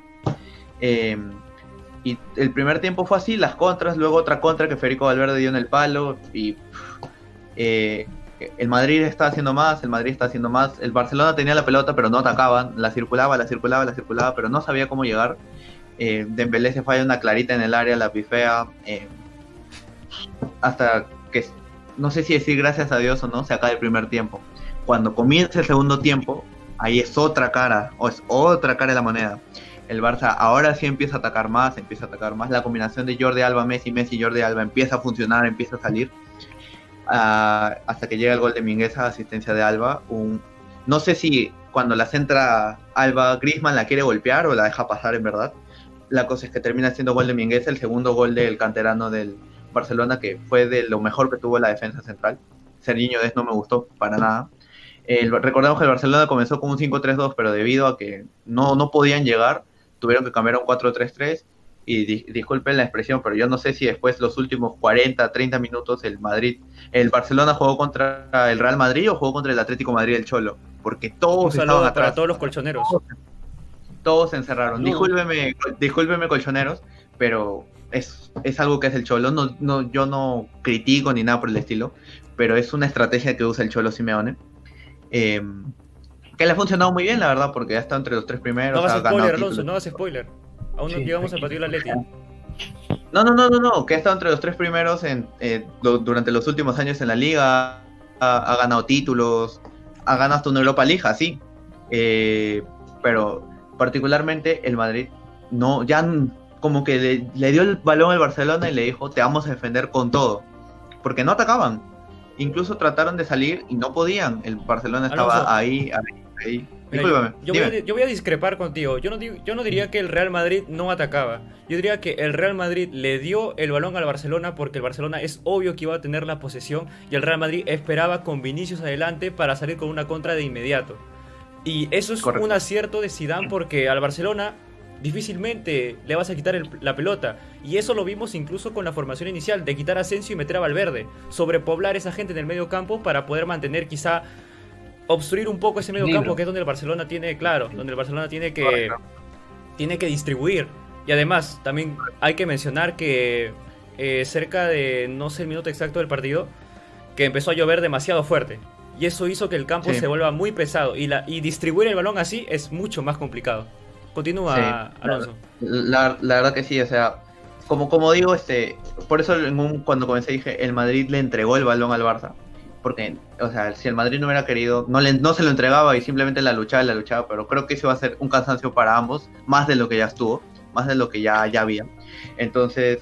Y el primer tiempo fue así, las contras, luego otra contra que Federico Valverde dio en el palo y el Madrid está haciendo más, el Madrid está haciendo más, el Barcelona tenía la pelota pero no atacaban, la circulaba, la circulaba, la circulaba, pero no sabía cómo llegar. Eh, Dembélé se falla una clarita en el área, la pifea, eh, hasta que no sé si decir gracias a Dios o no, se acaba el primer tiempo. Cuando comienza el segundo tiempo, ahí es otra cara, o es otra cara de la moneda. El Barça ahora sí empieza a atacar más, empieza a atacar más. La combinación de Jordi Alba, Messi, Messi, Jordi Alba empieza a funcionar, empieza a salir hasta que llega el gol de Mingueza, asistencia de Alba. No sé si cuando la centra Alba, Grisman la quiere golpear o la deja pasar en verdad. La cosa es que termina siendo gol de Mingueza, el segundo gol del canterano del Barcelona, que fue de lo mejor que tuvo la defensa central. No me gustó para nada. recordemos que el Barcelona comenzó con un 5-3-2, pero debido a que no, no podían llegar, tuvieron que cambiar a un 4-3-3 y disculpen la expresión, pero yo no sé si después los últimos 40, 30 minutos el Madrid, el Barcelona jugó contra el Real Madrid o jugó contra el Atlético Madrid el Cholo, porque todos estaban atrás. Para todos los colchoneros. Todos, se encerraron. Discúlpeme, discúlpeme colchoneros, pero es, es algo que es el Cholo. No, no, yo no critico ni nada por el estilo, pero es una estrategia que usa el Cholo Simeone. Em, que le ha funcionado muy bien, la verdad, porque ya está entre los tres primeros. No hagas spoiler, Alonso, no hagas spoiler. Aún no llegamos al partido de No, no, no, no, no, que ha estado entre los tres primeros en, eh, durante los últimos años en la liga, ha, ganado títulos, ha ganado hasta una Europa League, sí. Eh, pero particularmente el Madrid no, ya como que le, dio el balón al Barcelona y le dijo, te vamos a defender con todo. Porque no atacaban. Incluso trataron de salir y no podían. El Barcelona estaba ahí, ahí, ahí yo, voy a, discrepar contigo. Yo no, yo no diría que el Real Madrid no atacaba. Yo diría que el Real Madrid le dio el balón al Barcelona porque el Barcelona es obvio que iba a tener la posesión y el Real Madrid esperaba con Vinicius adelante para salir con una contra de inmediato. Y eso es un acierto de Zidane porque al Barcelona difícilmente le vas a quitar la pelota. Y eso lo vimos incluso con la formación inicial, de quitar a Asensio y meter a Valverde. Sobrepoblar esa gente en el medio campo para poder mantener quizá obstruir un poco ese medio campo que es donde el Barcelona tiene, claro, donde el Barcelona tiene que, tiene que distribuir. Y además, también hay que mencionar que eh, cerca de, no sé el minuto exacto del partido, que empezó a llover demasiado fuerte. Y eso hizo que el campo se vuelva muy pesado. Y, la, y distribuir el balón así es mucho más complicado. Continúa, Alonso. La, la, verdad que sí, o sea, como, como digo, este, por eso cuando comencé dije, el Madrid le entregó el balón al Barça porque, o sea, si el Madrid no hubiera querido, no, le, no se lo entregaba y simplemente la luchaba la luchaba, pero creo que eso va a ser un cansancio para ambos, más de lo que ya estuvo, más de lo que ya, ya había. Entonces,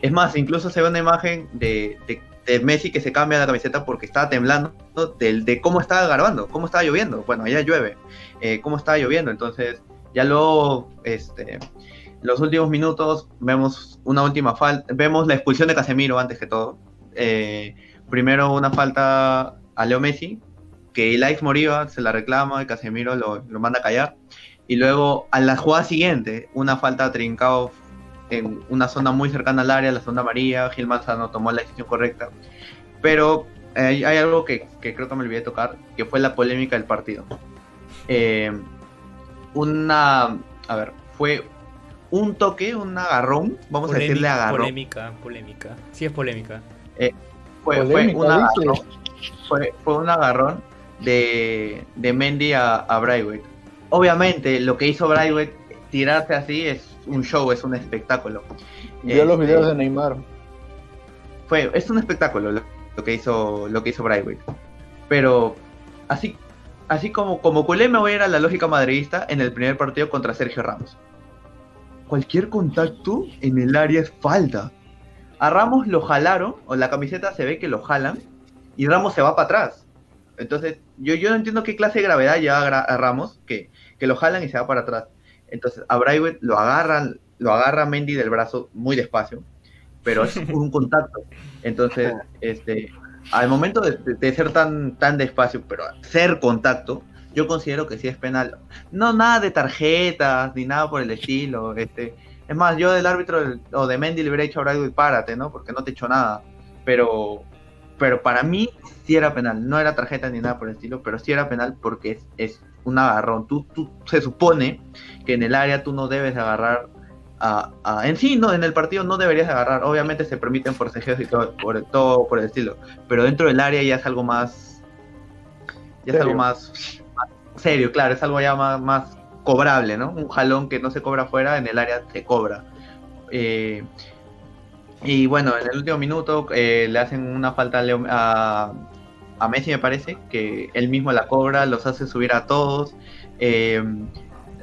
es más, incluso se ve una imagen de, de, Messi que se cambia la camiseta porque estaba temblando de, de cómo estaba grabando, cómo estaba lloviendo. Bueno, allá llueve, eh, cómo estaba lloviendo. Entonces, ya luego, este, los últimos minutos, vemos una última falta, vemos la expulsión de Casemiro antes que todo. Eh, primero una falta a Leo Messi, que Elias Moriba se la reclama y Casemiro lo, manda a callar. Y luego a la jugada siguiente, una falta a Trincao en una zona muy cercana al área, la zona amarilla, Gil Manzano tomó la decisión correcta. Pero hay, algo que, creo que me olvidé tocar, que fue la polémica del partido. Eh, una, a ver, fue un toque, un agarrón, vamos a decirle agarrón. Polémica, polémica, sí es polémica. Eh, fue, fue, un agarrón, fue, un agarrón de, de Mendy a, a Obviamente, lo que hizo Braithwaite, tirarse así, es un show, es un espectáculo. Vio los videos este, de Neymar. Fue, es un espectáculo lo, que hizo lo que hizo Braithwaite. Pero así, así como, como culé me voy a ir a la lógica madridista en el primer partido contra Sergio Ramos. Cualquier contacto en el área es falta. A Ramos lo jalaron, o la camiseta se ve que lo jalan, y Ramos se va para atrás. Entonces, yo, yo no entiendo qué clase de gravedad lleva a Ramos, que, que lo jalan y se va para atrás. Entonces, a Braithwaite lo agarran, lo agarra Mendy del brazo muy despacio, pero es un contacto. Entonces, este, al momento de, ser tan, tan despacio, pero ser contacto, yo considero que sí es penal. No nada de tarjetas, ni nada por el estilo. Este, es más, yo del árbitro o de Mendy le hubiera dicho ahora párate, ¿no? Porque no te hecho nada. Pero, pero para mí sí era penal. No era tarjeta ni nada por el estilo, pero sí era penal porque es, es un agarrón. Tú, tú, se supone que en el área tú no debes agarrar en sí, no, en el partido no deberías agarrar. Obviamente se permiten forcejeos y todo por, todo por el estilo. Pero dentro del área ya es algo más. Ya es algo más, serio, claro, es algo ya más, cobrable, ¿no? Un jalón que no se cobra afuera, en el área se cobra. Eh, y bueno, en el último minuto eh, le hacen una falta a, a, Messi, me parece, que él mismo la cobra, los hace subir a todos. Eh,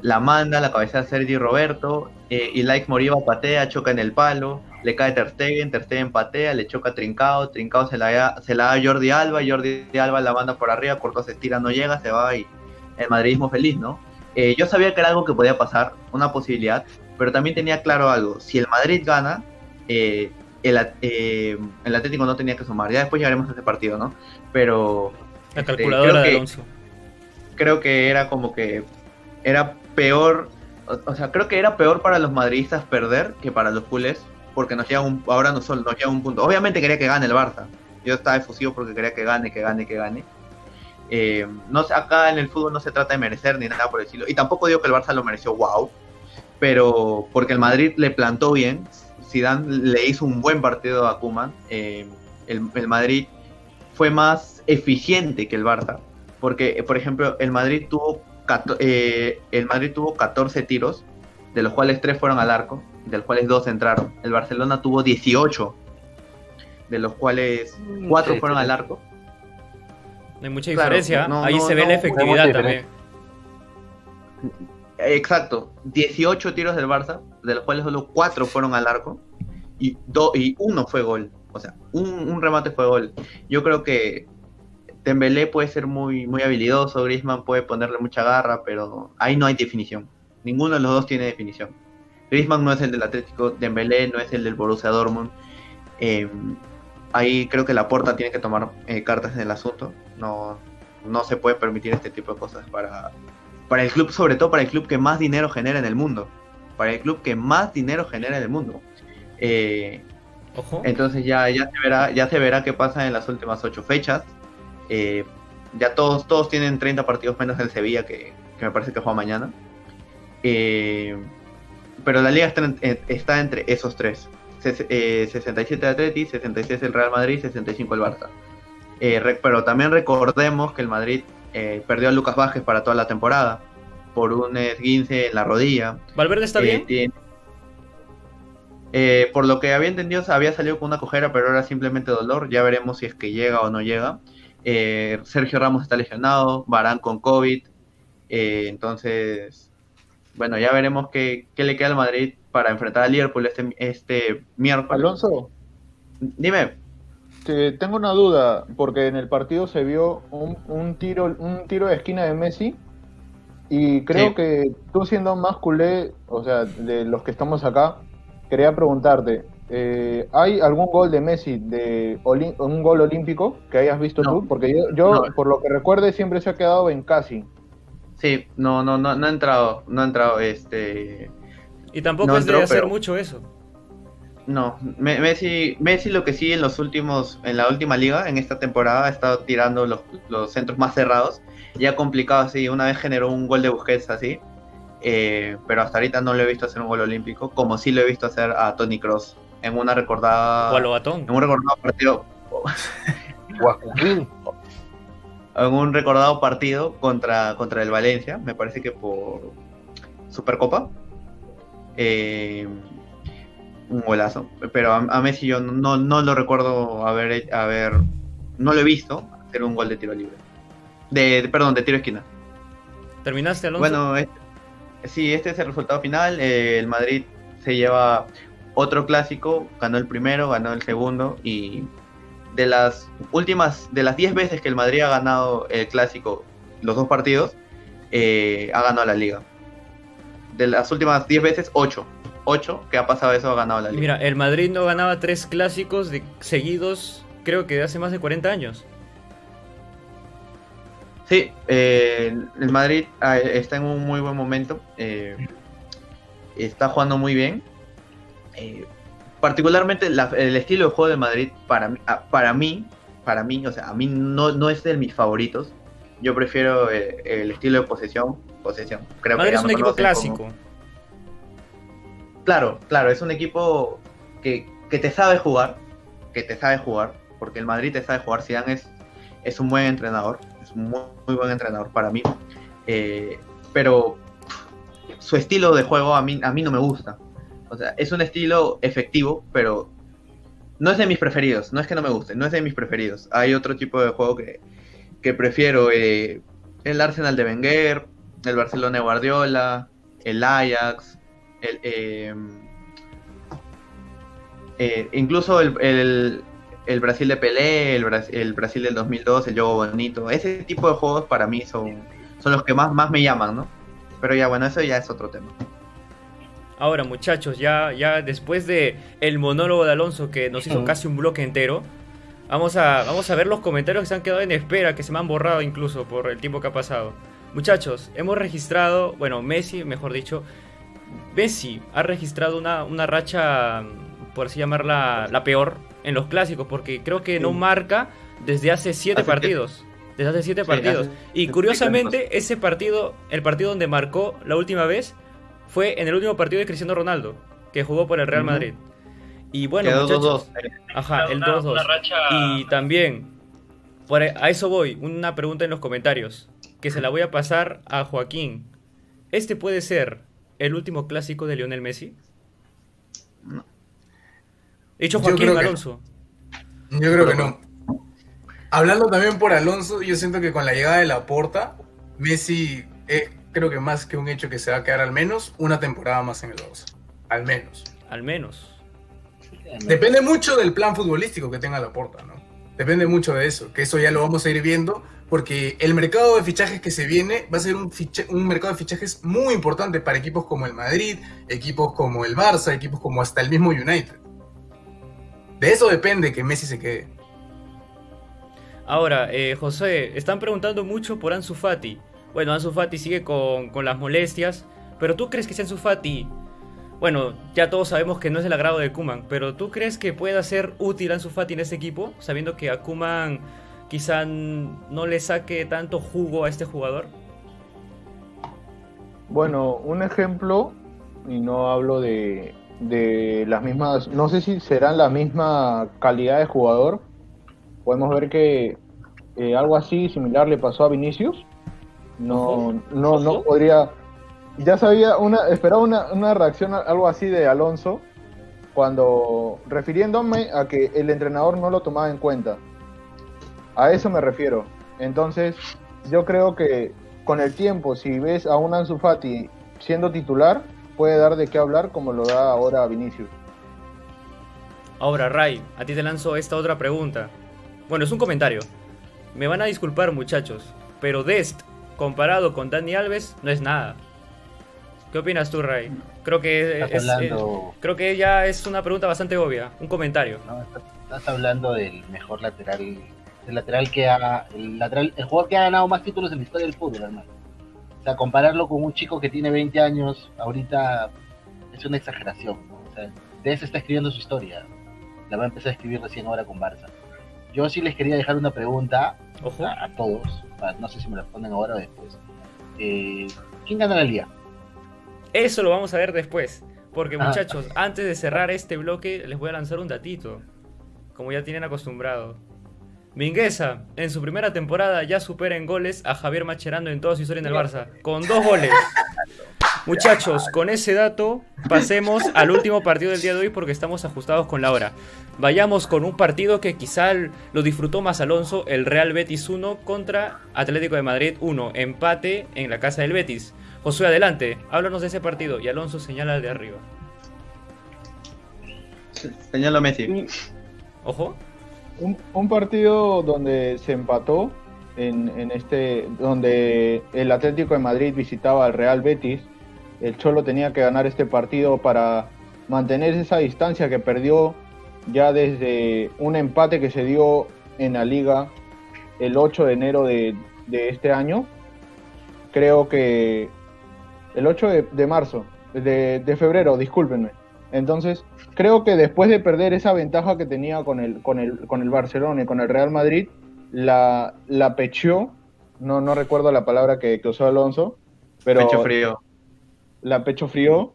la manda, la cabeza de Sergi Roberto, y Like Moriba patea, choca en el palo, le cae Ter Stegen, Ter Stegen patea, le choca Trincao, Trincao se la, da, a Jordi Alba, Jordi Alba la manda por arriba, Corto se estira, no llega, se va y el madridismo feliz, ¿no? Eh, yo sabía que era algo que podía pasar, una posibilidad, pero también tenía claro algo, si el Madrid gana, eh, el, el, Atlético no tenía que sumar, ya después llegaremos a ese partido, ¿no? Pero... La este, calculadora de Alonso. Creo que era como que era peor, o, sea, creo que era peor para los madridistas perder que para los culés, porque nos llega un, ahora nos, nos llega un punto. Obviamente quería que gane el Barça. Yo estaba efusivo porque quería que gane, que gane, que gane. Eh, no acá en el fútbol no se trata de merecer ni nada por decirlo. Y tampoco digo que el Barça lo mereció, wow. Pero porque el Madrid le plantó bien. Zidane le hizo un buen partido a Kuman. Eh, el, el Madrid fue más eficiente que el Barça. Porque, por ejemplo, el Madrid tuvo eh, el Madrid tuvo 14 tiros, de los cuales 3 fueron al arco, de los cuales 2 entraron. El Barcelona tuvo 18, de los cuales 4 fueron al arco. No hay mucha diferencia, ahí se ve la efectividad también. Exacto, 18 tiros del Barça, de los cuales solo 4 fueron al arco y, y uno fue gol. O sea, un, un remate fue gol. Yo creo que Dembélé puede ser muy, muy habilidoso, Griezmann puede ponerle mucha garra, pero ahí no hay definición. Ninguno de los dos tiene definición. Griezmann no es el del Atlético, Dembélé no es el del Borussia Dortmund. Em, ahí creo que la Porta tiene que tomar eh, cartas en el asunto. No, no se puede permitir este tipo de cosas para, para el club, sobre todo para el club que más dinero genera en el mundo. Para el club que más dinero genera en el mundo. Eh, entonces ya, ya, se verá, ya se verá qué pasa en las últimas ocho fechas. Eh, ya todos, todos tienen 30 partidos menos el Sevilla, que, me parece que juega mañana. Eh, pero la liga está, entre esos tres. 67 el Atleti, 66 el Real Madrid, 65 el Barça. Eh, pero también recordemos que el Madrid perdió a Lucas Vázquez para toda la temporada por un esguince en la rodilla. ¿Valverde está bien? por lo que había entendido, había salido con una cojera, pero era simplemente dolor. Ya veremos si es que llega o no llega. Eh, Sergio Ramos está lesionado, Barán con COVID. Eh, entonces, bueno, ya veremos qué, le queda al Madrid para enfrentar al Liverpool este, este miércoles. Alonso. Dime. tengo una duda, porque en el partido se vio un, tiro, un tiro de esquina de Messi. Y creo que tú siendo más culé, o sea, de los que estamos acá, quería preguntarte, eh, ¿Hay algún gol de Messi, de un gol olímpico que hayas visto tú? Porque yo, por lo que recuerde, siempre se ha quedado en casi. Sí, no, no, no, no ha entrado, no ha entrado, este... Y tampoco es de hacer mucho eso. No, Messi, Messi lo que sí en los últimos, en la última liga, en esta temporada, ha estado tirando los, los centros más cerrados, ya complicado así, una vez generó un gol de Busquets así, eh, pero hasta ahorita no lo he visto hacer un gol olímpico, como sí lo he visto hacer a Tony Cross en una recordada. En un recordado partido. en un recordado partido contra, contra el Valencia, me parece que por Supercopa. Eh, un golazo. Pero a, Messi yo no, no lo recuerdo haber, haber. No lo he visto hacer un gol de tiro libre. De, perdón, de tiro esquina. ¿Terminaste, Alonso? Bueno, sí, este es el resultado final. Eh, el Madrid se lleva otro clásico, ganó el primero, ganó el segundo y de las últimas, de las 10 veces que el Madrid ha ganado el clásico, los dos partidos, eh, ha ganado la liga. De las últimas 10 veces, 8. 8 que ha pasado eso, ha ganado la liga. Mira, el Madrid no ganaba tres clásicos de, seguidos, creo que de hace más de 40 años. Sí, eh, el Madrid ah, está en un muy buen momento. Eh, está jugando muy bien. Eh, particularmente el estilo de juego de Madrid, para, ah, para mí, para mí, o sea, a mí no, no es de mis favoritos. Yo prefiero el, estilo de posesión. Posesión. Creo Madrid es un equipo clásico. Claro, claro, es un equipo que, que, te sabe jugar, que te sabe jugar, porque el Madrid te sabe jugar. Zidane es, es un buen entrenador muy, buen entrenador para mí. Eh, pero su estilo de juego a mí, a mí no me gusta. O sea, es un estilo efectivo, pero no es de mis preferidos. No es que no me guste, no es de mis preferidos. Hay otro tipo de juego que, que prefiero. Eh, el Arsenal de Wenger, el Barcelona de Guardiola, el Ajax, el, eh, incluso el, el Brasil de Pelé, el, el, Brasil del 2002, el juego bonito. Ese tipo de juegos para mí son, son los que más, más me llaman, ¿no? Pero ya, bueno, eso ya es otro tema. Ahora, muchachos, ya, ya después de el monólogo de Alonso que nos hizo casi un bloque entero, vamos a, vamos a ver los comentarios que se han quedado en espera, que se me han borrado incluso por el tiempo que ha pasado. Muchachos, hemos registrado, bueno, Messi, mejor dicho, Messi ha registrado una, una racha, por así llamarla, la peor en los clásicos, porque creo que no marca desde hace siete partidos. Desde hace siete partidos. y curiosamente, ese partido, el partido donde marcó la última vez, fue en el último partido de Cristiano Ronaldo, que jugó por el Real Madrid. Y bueno, muchachos, ajá, el 2-2. Y también, por, a eso voy, una pregunta en los comentarios, que se la voy a pasar a Joaquín. ¿Este puede ser el último clásico de Lionel Messi? No. Hecho Joaquín Alonso. yo creo que no. Hablando también por Alonso, yo siento que con la llegada de la Porta, Messi es creo que más que un hecho que se va a quedar al menos una temporada más en el Barça. Al menos. Al menos. Depende mucho del plan futbolístico que tenga la Porta, ¿no? Depende mucho de eso, que eso ya lo vamos a ir viendo, porque el mercado de fichajes que se viene va a ser un, mercado de fichajes muy importante para equipos como el Madrid, equipos como el Barça, equipos como hasta el mismo United. De eso depende que Messi se quede. Ahora, eh, José, están preguntando mucho por Ansu Fati. Bueno, Ansu Fati sigue con, las molestias, pero ¿tú crees que si Ansu Fati... Bueno, ya todos sabemos que no es el agrado de Kuman, pero ¿tú crees que pueda ser útil Ansu Fati en ese equipo, sabiendo que a Kuman quizá no le saque tanto jugo a este jugador? Bueno, un ejemplo, y no hablo de, de las mismas, no sé si serán la misma calidad de jugador. Podemos ver que eh, algo así similar le pasó a Vinicius. No, no, no podría. Ya sabía, una, esperaba una, una reacción algo así de Alonso cuando refiriéndome a que el entrenador no lo tomaba en cuenta. A eso me refiero. Entonces, yo creo que con el tiempo, si ves a un Ansu Fati siendo titular, puede dar de qué hablar como lo da ahora Vinicius. Ahora, Ray, a ti te lanzo esta otra pregunta. Bueno, es un comentario. Me van a disculpar, muchachos, pero Dest, comparado con Dani Alves, no es nada. ¿Qué opinas tú, Ray? Creo que es, creo que ya es una pregunta bastante obvia, un comentario. estás hablando del mejor lateral, el lateral que ha, el lateral, el jugador que ha ganado más títulos en la historia del fútbol, hermano. O sea, compararlo con un chico que tiene 20 años, ahorita es una exageración. O sea, de está escribiendo su historia. La va a empezar a escribir recién ahora con Barça. Yo sí les quería dejar una pregunta A, todos. no sé si me la responden ahora o después. Eh, ¿Quién gana la liga? Eso lo vamos a ver después. Porque ah. muchachos, antes de cerrar este bloque, les voy a lanzar un datito. Como ya tienen acostumbrado. Mingueza, en su primera temporada ya supera en goles a Javier Macherano en toda su historia en el Barça, con dos goles. Muchachos, con ese dato pasemos al último partido del día de hoy porque estamos ajustados con la hora. Vayamos con un partido que quizá lo disfrutó más Alonso, el Real Betis 1 contra Atlético de Madrid 1, empate en la casa del Betis. Josué, adelante, háblanos de ese partido y Alonso señala de arriba. Señala Messi. Ojo. Un, partido donde se empató en, este, donde el Atlético de Madrid visitaba al Real Betis. El Cholo tenía que ganar este partido para mantener esa distancia que perdió ya desde un empate que se dio en la liga el 8 de enero de, este año. Creo que el 8 de, marzo, de, de, febrero, discúlpenme. Entonces, creo que después de perder esa ventaja que tenía con el, con el, con el Barcelona y con el Real Madrid, la, la pecheó, no, no recuerdo la palabra que, que usó Alonso, pero... Pecho frío. La pecho frío.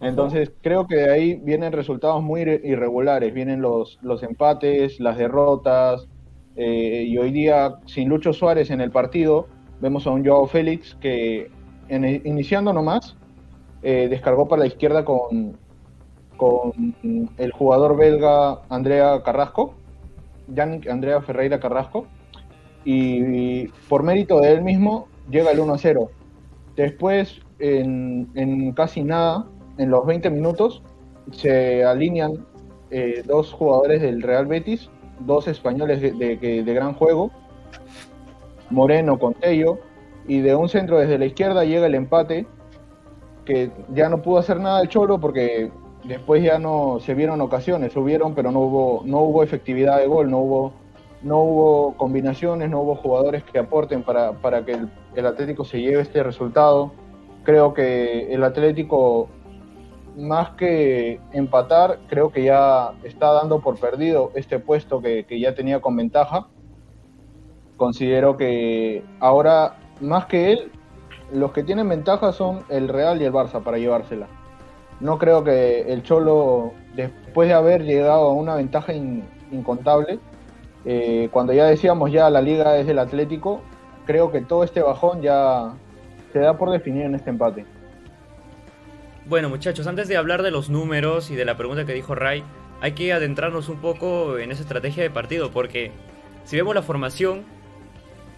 Entonces creo que de ahí vienen resultados muy irregulares, vienen los, los empates, las derrotas, eh, y hoy día sin Lucho Suárez en el partido, vemos a un Joao Félix que iniciando nomás, eh, descargó para la izquierda con, con el jugador belga Andrea Carrasco, Yannick Andrea Ferreira Carrasco, y, por mérito de él mismo llega el 1-0. Después, en, casi nada, en los 20 minutos, se alinean eh, dos jugadores del Real Betis, dos españoles de, de, gran juego, Moreno con Tello, y de un centro desde la izquierda llega el empate, que ya no pudo hacer nada el Cholo porque después ya no se vieron ocasiones, subieron, pero no hubo, no hubo efectividad de gol, no hubo, no hubo combinaciones, no hubo jugadores que aporten para, para que el, Atlético se lleve este resultado. Creo que el Atlético, más que empatar, creo que ya está dando por perdido este puesto que, que ya tenía con ventaja. Considero que ahora, más que él, los que tienen ventaja son el Real y el Barça para llevársela no creo que el Cholo, después de haber llegado a una ventaja incontable, eh, cuando ya decíamos ya la liga es del Atlético, creo que todo este bajón ya se da por definir en este empate. Bueno muchachos, antes de hablar de los números y de la pregunta que dijo Ray, hay que adentrarnos un poco en esa estrategia de partido, porque si vemos la formación,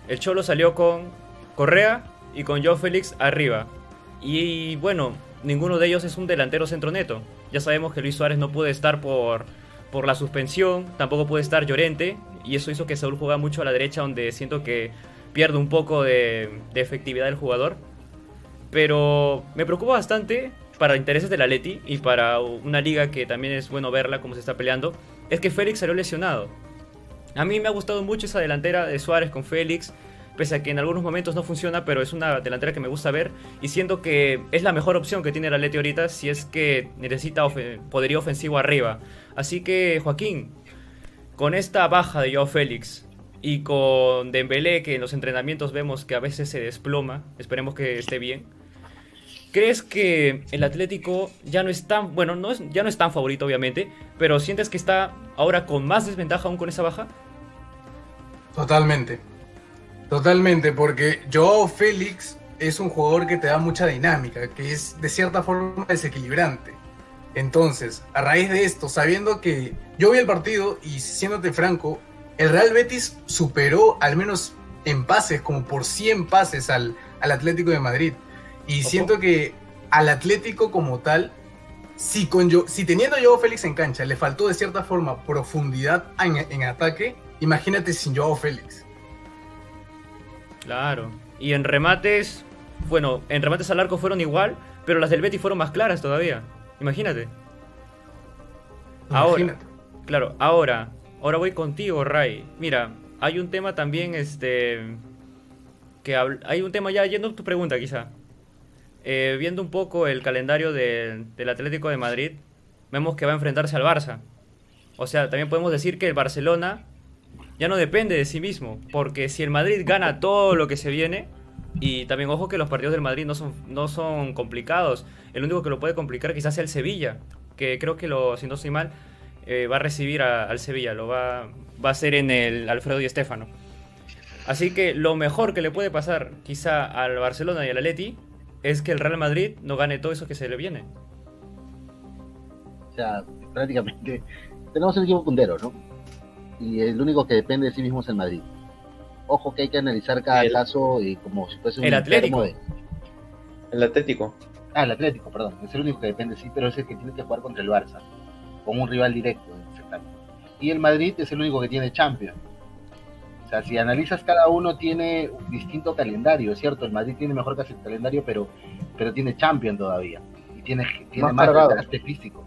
el Cholo salió con Correa y con Joe Félix arriba. Y bueno, ninguno de ellos es un delantero centro neto. Ya sabemos que Luis Suárez no puede estar por, por la suspensión, tampoco puede estar Llorente, y eso hizo que Saúl juega mucho a la derecha, donde siento que pierde un poco de, efectividad del jugador. Pero me preocupa bastante para intereses de la Leti y para una liga que también es bueno verla como se está peleando, es que Félix salió lesionado. A mí me ha gustado mucho esa delantera de Suárez con Félix pese a que en algunos momentos no funciona, pero es una delantera que me gusta ver y siento que es la mejor opción que tiene el Atleti ahorita si es que necesita poderío ofensivo arriba. Así que Joaquín, con esta baja de Joao Félix y con Dembélé que en los entrenamientos vemos que a veces se desploma, esperemos que esté bien. ¿Crees que el Atlético ya no es tan, bueno, no es, ya no es tan favorito obviamente, pero sientes que está ahora con más desventaja aún con esa baja? Totalmente. Totalmente, porque Joao Félix es un jugador que te da mucha dinámica, que es de cierta forma desequilibrante. Entonces, a raíz de esto, sabiendo que yo vi el partido y siéndote franco, el Real Betis superó al menos en pases, como por 100 pases al, al Atlético de Madrid. Y siento que al Atlético como tal, si, con yo, si teniendo Joao Félix en cancha le faltó de cierta forma profundidad en, en ataque, imagínate sin Joao Félix. Claro. Y en remates, bueno, en remates al arco fueron igual, pero las del Betis fueron más claras todavía. Imagínate. Ahora, claro, ahora, ahora voy contigo, Ray. Mira, hay un tema también, este, que hay un tema ya yendo a tu pregunta, quizá. Eh, viendo un poco el calendario del Atlético de Madrid, vemos que va a enfrentarse al Barça. O sea, también podemos decir que el Barcelona ya no depende de sí mismo. Porque si el Madrid gana todo lo que se viene, y también ojo que los partidos del Madrid no son, no son complicados. El único que lo puede complicar quizás sea el Sevilla, que creo que lo, si no estoy mal, eh, va a recibir al Sevilla, lo va, va a ser en el Alfredo y Estefano. Así que lo mejor que le puede pasar quizá al Barcelona y al Atleti es que el Real Madrid no gane todo eso que se le viene. O sea, prácticamente tenemos el equipo puntero, ¿no? Y el único que depende de sí mismo es el Madrid. Ojo que hay que analizar cada caso y como si fuese un el Atlético. El Atlético. Ah, el Atlético, perdón. Es el único que depende, sí, pero es el que tiene que jugar contra el Barça, con un rival directo. Y el Madrid es el único que tiene Champions. O sea, si analizas cada uno tiene un distinto calendario, ¿cierto? El Madrid tiene mejor calendario, pero, pero tiene Champions todavía. Y tiene, tiene más, más físico.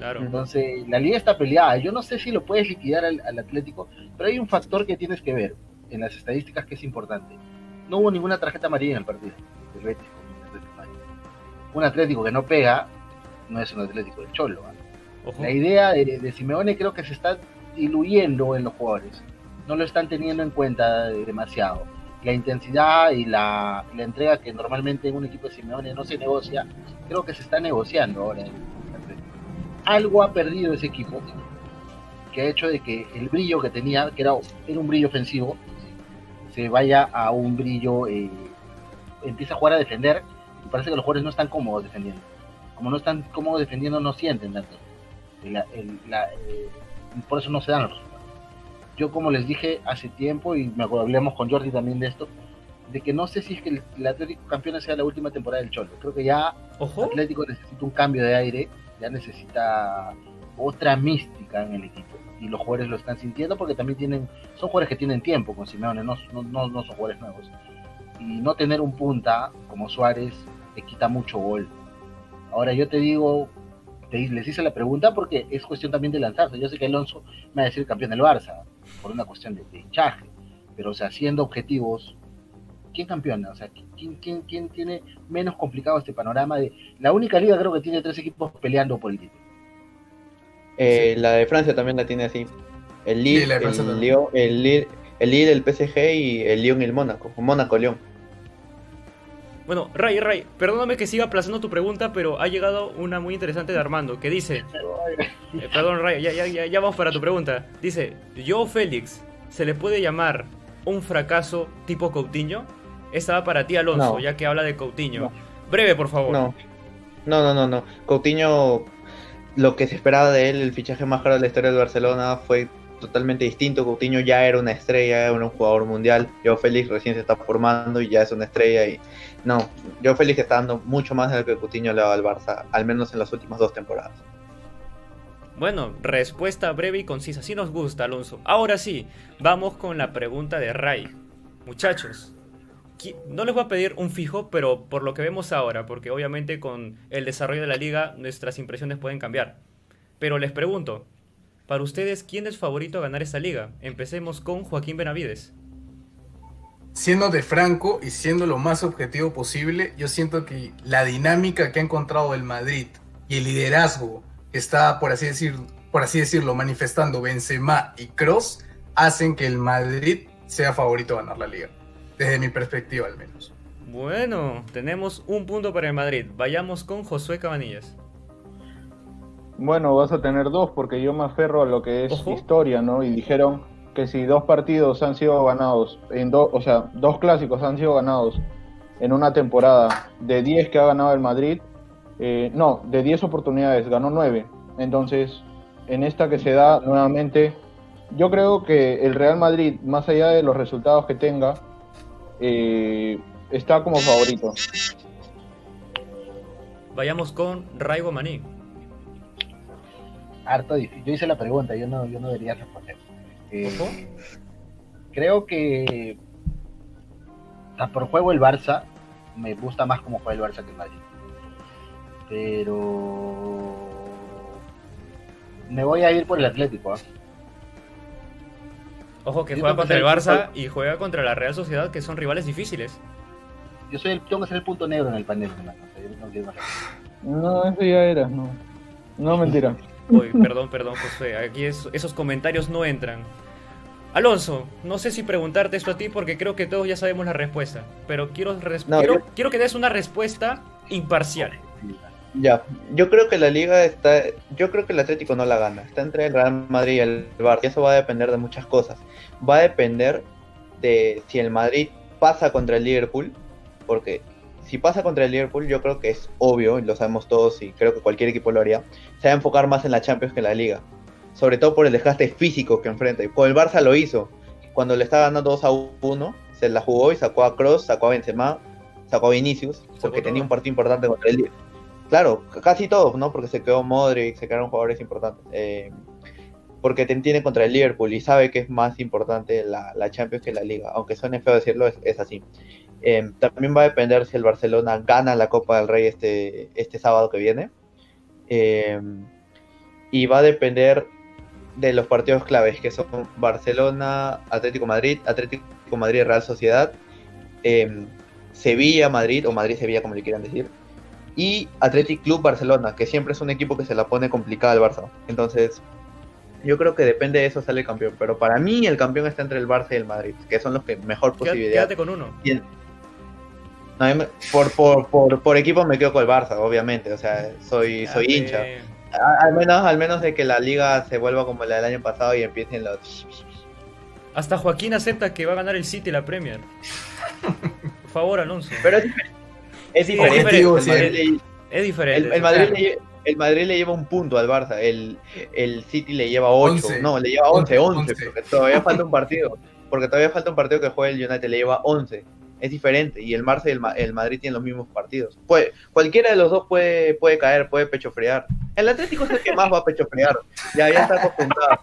Entonces, la liga está peleada. Yo no sé si lo puedes liquidar al, Atlético, pero hay un factor que tienes que ver en las estadísticas que es importante. No hubo ninguna tarjeta amarilla en el partido. Un Atlético que no pega no es un Atlético de Cholo. ¿ah? La idea de, Simeone creo que se está diluyendo en los jugadores. No lo están teniendo en cuenta demasiado. La intensidad y la, entrega que normalmente en un equipo de Simeone no se negocia, creo que se está negociando ahora. Algo ha perdido ese equipo que ha hecho de que el brillo que tenía, que era, era un brillo ofensivo, se vaya a un brillo, eh, empieza a jugar a defender y parece que los jugadores no están cómodos defendiendo. Como no están cómodos defendiendo, no sienten tanto. Eh, por eso no se dan los resultados. Yo, como les dije hace tiempo, y me hablamos con Jordi también de esto, de que no sé si es que el, Atlético campeón sea la última temporada del Cholo. Creo que ya el Atlético necesita un cambio de aire, ya necesita otra mística en el equipo. Y los jugadores lo están sintiendo porque también tienen, son jugadores que tienen tiempo con Simeone, no, no, no, son jugadores nuevos. Y no tener un punta como Suárez te quita mucho gol. Ahora yo te digo, les hice la pregunta porque es cuestión también de lanzarse. Yo sé que Alonso me va a decir campeón del Barça por una cuestión de, hinchaje, pero o sea, siendo objetivos, ¿quién campeona? O sea, ¿quién, quién, quién tiene menos complicado este panorama de la única liga creo que tiene tres equipos peleando por el título? Eh, la de Francia también la tiene así. El Lille, el, Lyon, el, Lille, el, Lille, el PSG y el Lyon y el Mónaco. Mónaco-León. Bueno, Ray, Ray, perdóname que siga aplazando tu pregunta, pero ha llegado una muy interesante de Armando, que dice... Eh, perdón, Ray, ya, ya, ya, vamos para tu pregunta. Dice, ¿yo Félix se le puede llamar un fracaso tipo Coutinho? Esta va para ti, Alonso, ya que habla de Coutinho. Breve, por favor. No. no, no, no, no. Coutinho, lo que se esperaba de él, el fichaje más caro de la historia del Barcelona, fue totalmente distinto. Coutinho ya era una estrella, era un jugador mundial. Yo Félix recién se está formando y ya es una estrella y no, yo Félix está dando mucho más de lo que Coutinho le daba al Barça, al menos en las últimas dos temporadas. Bueno, respuesta breve y concisa. Sí nos gusta, Alonso. Ahora sí, vamos con la pregunta de Ray. Muchachos, no les voy a pedir un fijo, pero por lo que vemos ahora, porque obviamente con el desarrollo de la liga nuestras impresiones pueden cambiar. Pero les pregunto, para ustedes, ¿quién es favorito a ganar esta liga? Empecemos con Joaquín Benavides siendo de franco y siendo lo más objetivo posible, yo siento que la dinámica que ha encontrado el Madrid y el liderazgo que está, por así, decir, por así decirlo, manifestando Benzema y Cross, hacen que el Madrid sea favorito a ganar la liga, desde mi perspectiva al menos. Bueno, tenemos un punto para el Madrid. Vayamos con Josué Cabanillas. Bueno, vas a tener dos porque yo me aferro a lo que es historia, ¿no? Y dijeron que si dos partidos han sido ganados, en dos o sea, dos clásicos han sido ganados en una temporada de 10 que ha ganado el Madrid, eh, no, de 10 oportunidades ganó 9. Entonces, en esta que se da nuevamente, yo creo que el Real Madrid, más allá de los resultados que tenga, eh, está como favorito. Vayamos con Raigo Maní. Harto difícil. Yo hice la pregunta, yo no, yo no debería responder. Eh, creo que por juego el Barça me gusta más como juega el Barça que el Madrid. Pero me voy a ir por el Atlético. ¿ah? Ojo que juega contra el Barça y juega contra la Real Sociedad, que son rivales difíciles. Yo soy el, tengo que ser el punto negro en el panel. No, eso ya era, no. No, mentira. Uy, perdón, perdón, José. Aquí esos comentarios no entran. Alonso, no sé si preguntarte esto a ti porque creo que todos ya sabemos la respuesta, pero quiero, quiero, que des una respuesta imparcial. Ya, yo creo que la liga está, yo creo que el Atlético no la gana, está entre el Real Madrid y el Barça, y eso va a depender de muchas cosas. Va a depender de si el Madrid pasa contra el Liverpool, porque si pasa contra el Liverpool, yo creo que es obvio, y lo sabemos todos y creo que cualquier equipo lo haría, se va a enfocar más en la Champions que en la Liga. Sobre todo por el desgaste físico que enfrenta. Y con el Barça lo hizo. Cuando le estaba ganando 2 a 1, se la jugó y sacó a Cross, sacó a Benzema, sacó a Vinicius, porque tenía un partido importante contra el Liverpool. Claro, casi todos, ¿no? Porque se quedó Modric, se quedaron jugadores importantes. Eh, porque te entiende contra el Liverpool y sabe que es más importante la, Champions que la Liga. Aunque suene feo decirlo, es así. Em, también va a depender si el Barcelona gana la Copa del Rey este, este sábado que viene. Em, y va a depender de los partidos claves que son Barcelona, Atlético Madrid, Atlético Madrid, Real Sociedad, em, Sevilla, Madrid o Madrid-Sevilla como le quieran decir, y Athletic Club Barcelona, que siempre es un equipo que se la pone complicada al Barça. Entonces, yo creo que depende de eso sale el campeón, pero para mí el campeón está entre el Barça y el Madrid, que son los que mejor posibilidad. Quédate con uno. por, por, por, por, equipo me quedo con el Barça, obviamente, o sea, soy, soy hincha. Al menos, al menos de que la liga se vuelva como la del año pasado y empiecen los... Hasta Joaquín acepta que va a ganar el City la Premier. Por favor, Alonso. Pero es diferente. Es diferente. Es diferente. El, Madrid, le, el Madrid le lleva un punto al Barça. El, el City le lleva 8. No, le lleva 11, 11, porque todavía falta un partido. Porque todavía falta un partido que juegue el United, le lleva 11 es diferente y el Barça y el, Madrid tienen los mismos partidos. Puede, cualquiera de los dos puede, puede caer, puede pechofriar. El Atlético es el que más va a pechofriar. Ya, ya está acostumbrado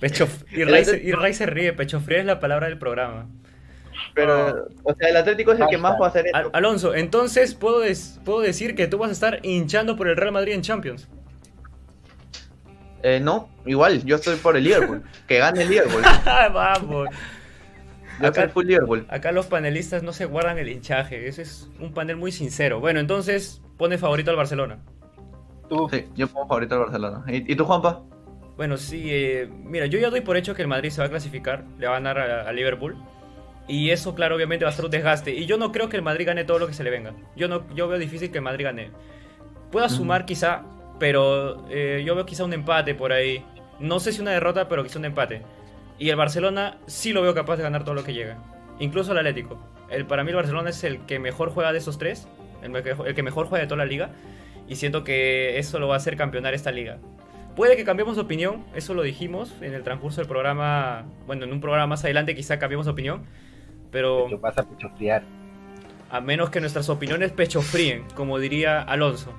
Pecho, y, Ray, se ríe, pechofriar es la palabra del programa. Pero, o sea, el Atlético es el que más va a hacer esto. Alonso, entonces ¿puedo, puedo decir que tú vas a estar hinchando por el Real Madrid en Champions. Eh, no, igual, yo estoy por el Liverpool. que gane el Liverpool. Vamos. Acá, los panelistas no se guardan el hinchaje. Ese es un panel muy sincero. Bueno, entonces pone favorito al Barcelona. ¿Tú? Sí, yo pongo favorito al Barcelona. ¿Y, tú, Juanpa? Bueno, sí. Eh, mira, yo ya doy por hecho que el Madrid se va a clasificar. Le va a ganar a, Liverpool. Y eso, claro, obviamente va a ser un desgaste. Y yo no creo que el Madrid gane todo lo que se le venga. Yo, no, yo veo difícil que el Madrid gane. Pueda sumar quizá, pero eh, yo veo quizá un empate por ahí. No sé si una derrota, pero quizá un empate. Y el Barcelona sí lo veo capaz de ganar todo lo que llega. Incluso el Atlético. El, para mí el Barcelona es el que mejor juega de esos tres. El, el que mejor juega de toda la liga. Y siento que eso lo va a hacer campeonar esta liga. Puede que cambiemos de opinión, eso lo dijimos en el transcurso del programa. Bueno, en un programa más adelante quizá cambiemos de opinión. Pero. Pecho pasa pecho friar. A menos que nuestras opiniones pecho fríen, como diría Alonso.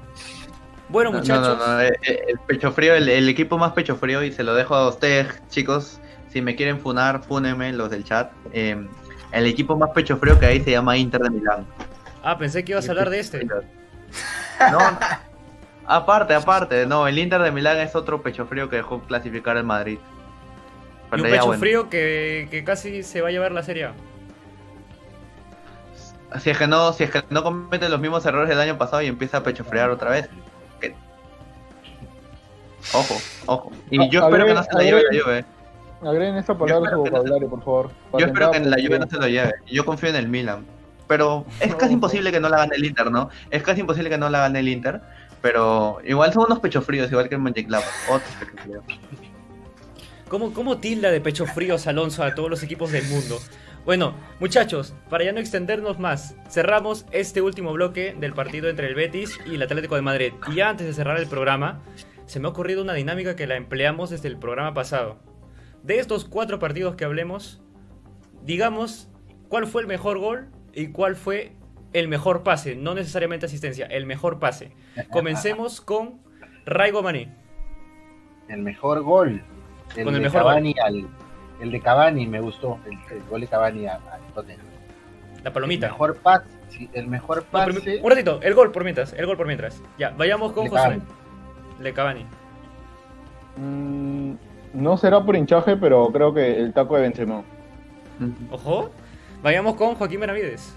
Bueno, muchachos. No, no, no, el, pecho frío, el, el, equipo más pecho frío, y se lo dejo a ustedes, chicos si me quieren funar, fúnenme los del chat. Em, el equipo más pecho frío que hay se llama Inter de Milán. Ah, pensé que ibas a hablar de este. No, aparte, aparte, no, el Inter de Milán es otro pecho frío que dejó clasificar el Madrid. y un pecho frío que, casi se va a llevar la serie Si es que no, si es que no comete los mismos errores del año pasado y empieza a pecho friar otra vez. Ojo, ojo. Y yo espero que no se la lleve la lluvia. Agreguen esa palabra a su vocabulario, por favor. Yo espero que en la Juve no se lo lleve. Yo confío en el Milan. Pero es casi imposible que no la gane el Inter, ¿no? Es casi imposible que no la gane el Inter. Pero igual son unos pechos fríos, igual que el Mönchengladbach. Otros pechos fríos. ¿Cómo, ¿Cómo tilda de pecho fríos Alonso a todos los equipos del mundo? Bueno, muchachos, para ya no extendernos más, cerramos este último bloque del partido entre el Betis y el Atlético de Madrid. Y ya antes de cerrar el programa, se me ha ocurrido una dinámica que la empleamos desde el programa pasado. De estos cuatro partidos que hablemos, digamos cuál fue el mejor gol y cuál fue el mejor pase, no necesariamente asistencia, el mejor pase. Comencemos con Raigo Maní. El mejor gol. El con el mejor Cavani Al, el de Cavani me gustó, el, gol de Cavani al, Tottenham. La palomita. El mejor pase, sí, el mejor pase. un ratito, el gol por mientras, el gol por mientras. Ya, vayamos con José. El de Cavani. Mm, no será por hinchaje, pero creo que el taco de Benzema. Ojo. Vayamos con Joaquín Benavides.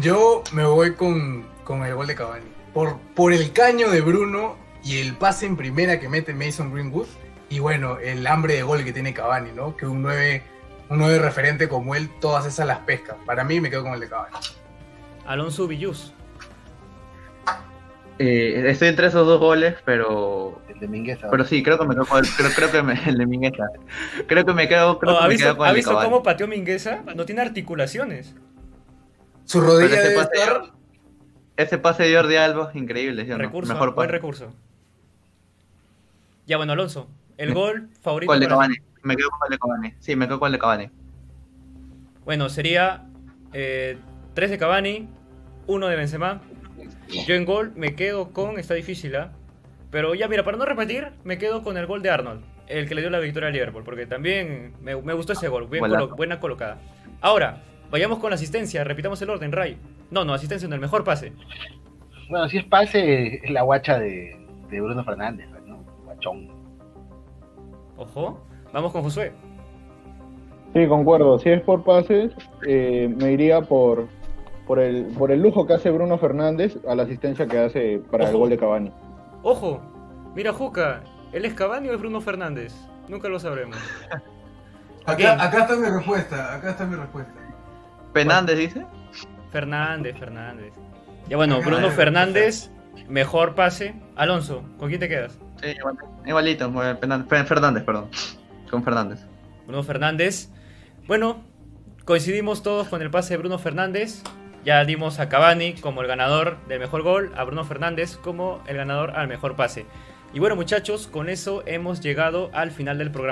Yo me voy con, el gol de Cavani. Por, por el caño de Bruno y el pase en primera que mete Mason Greenwood. Y bueno, el hambre de gol que tiene Cavani, ¿no? Que un 9, un 9 referente como él, todas esas las pesca. Para mí me quedo con el de Cavani. Alonso Villus. Eh, estoy entre esos dos goles, pero. El de Mingueza. Pero sí, creo que me quedo con el, creo, que me, el de Mingueza. Creo que me quedo, creo que me quedo con ¿Ha visto cómo pateó Mingueza? No tiene articulaciones. Su rodilla ese pase, estar... Ese pase de Jordi Alba, increíble, Recurso, Mejor buen recurso. Ya bueno, Alonso, el gol favorito. ¿Cuál de Cavani? Me quedo con el de Cavani. Sí, me quedo con el de Cavani. Bueno, sería eh, 3 de Cavani, 1 de Benzema, yo en gol me quedo con, está difícil, ¿ah? Pero ya, mira, para no repetir, me quedo con el gol de Arnold, el que le dio la victoria al Liverpool, porque también me, gustó ese gol, buena colocada. Ahora, vayamos con la asistencia, repitamos el orden, Ray. No, no, asistencia no, el mejor pase. Bueno, si es pase, es la guacha de, de Bruno Fernández, ¿no? Guachón. Ojo, vamos con Josué. Sí, concuerdo. Si es por pases, eh, me iría por, por, el, por el lujo que hace Bruno Fernández a la asistencia que hace para el gol de Cavani. Ojo, mira Juca, ¿él es Cavani o es Bruno Fernández? Nunca lo sabremos. acá, acá está mi respuesta, acá está mi respuesta. ¿Fernández dice? Fernández, Fernández. Ya bueno, Bruno Fernández, mejor pase. Alonso, ¿con quién te quedas? Sí, igualito, Fernández, perdón. Con Fernández. Bruno Fernández. Bueno, coincidimos todos con el pase de Bruno Fernández. Ya dimos a Cavani como el ganador del mejor gol, a Bruno Fernández como el ganador al mejor pase. Y bueno muchachos, con eso hemos llegado al final del programa.